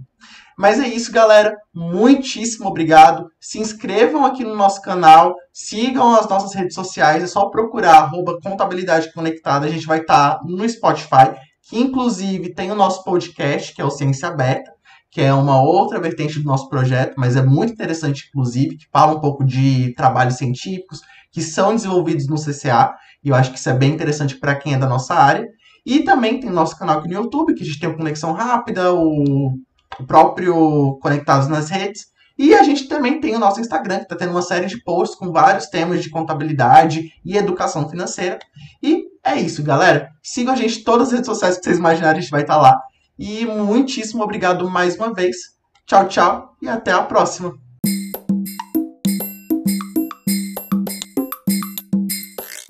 Mas é isso, galera. Muitíssimo obrigado. Se inscrevam aqui no nosso canal, sigam as nossas redes sociais, é só procurar arroba contabilidade conectada. A gente vai estar tá no Spotify, que inclusive tem o nosso podcast, que é o Ciência Aberta que é uma outra vertente do nosso projeto, mas é muito interessante, inclusive, que fala um pouco de trabalhos científicos que são desenvolvidos no CCA, e eu acho que isso é bem interessante para quem é da nossa área. E também tem nosso canal aqui no YouTube, que a gente tem o Conexão Rápida, o, o próprio Conectados nas Redes, e a gente também tem o nosso Instagram, que está tendo uma série de posts com vários temas de contabilidade e educação financeira. E é isso, galera. Sigam a gente em todas as redes sociais que vocês imaginarem, a gente vai estar tá lá. E muitíssimo obrigado mais uma vez. Tchau, tchau e até a próxima.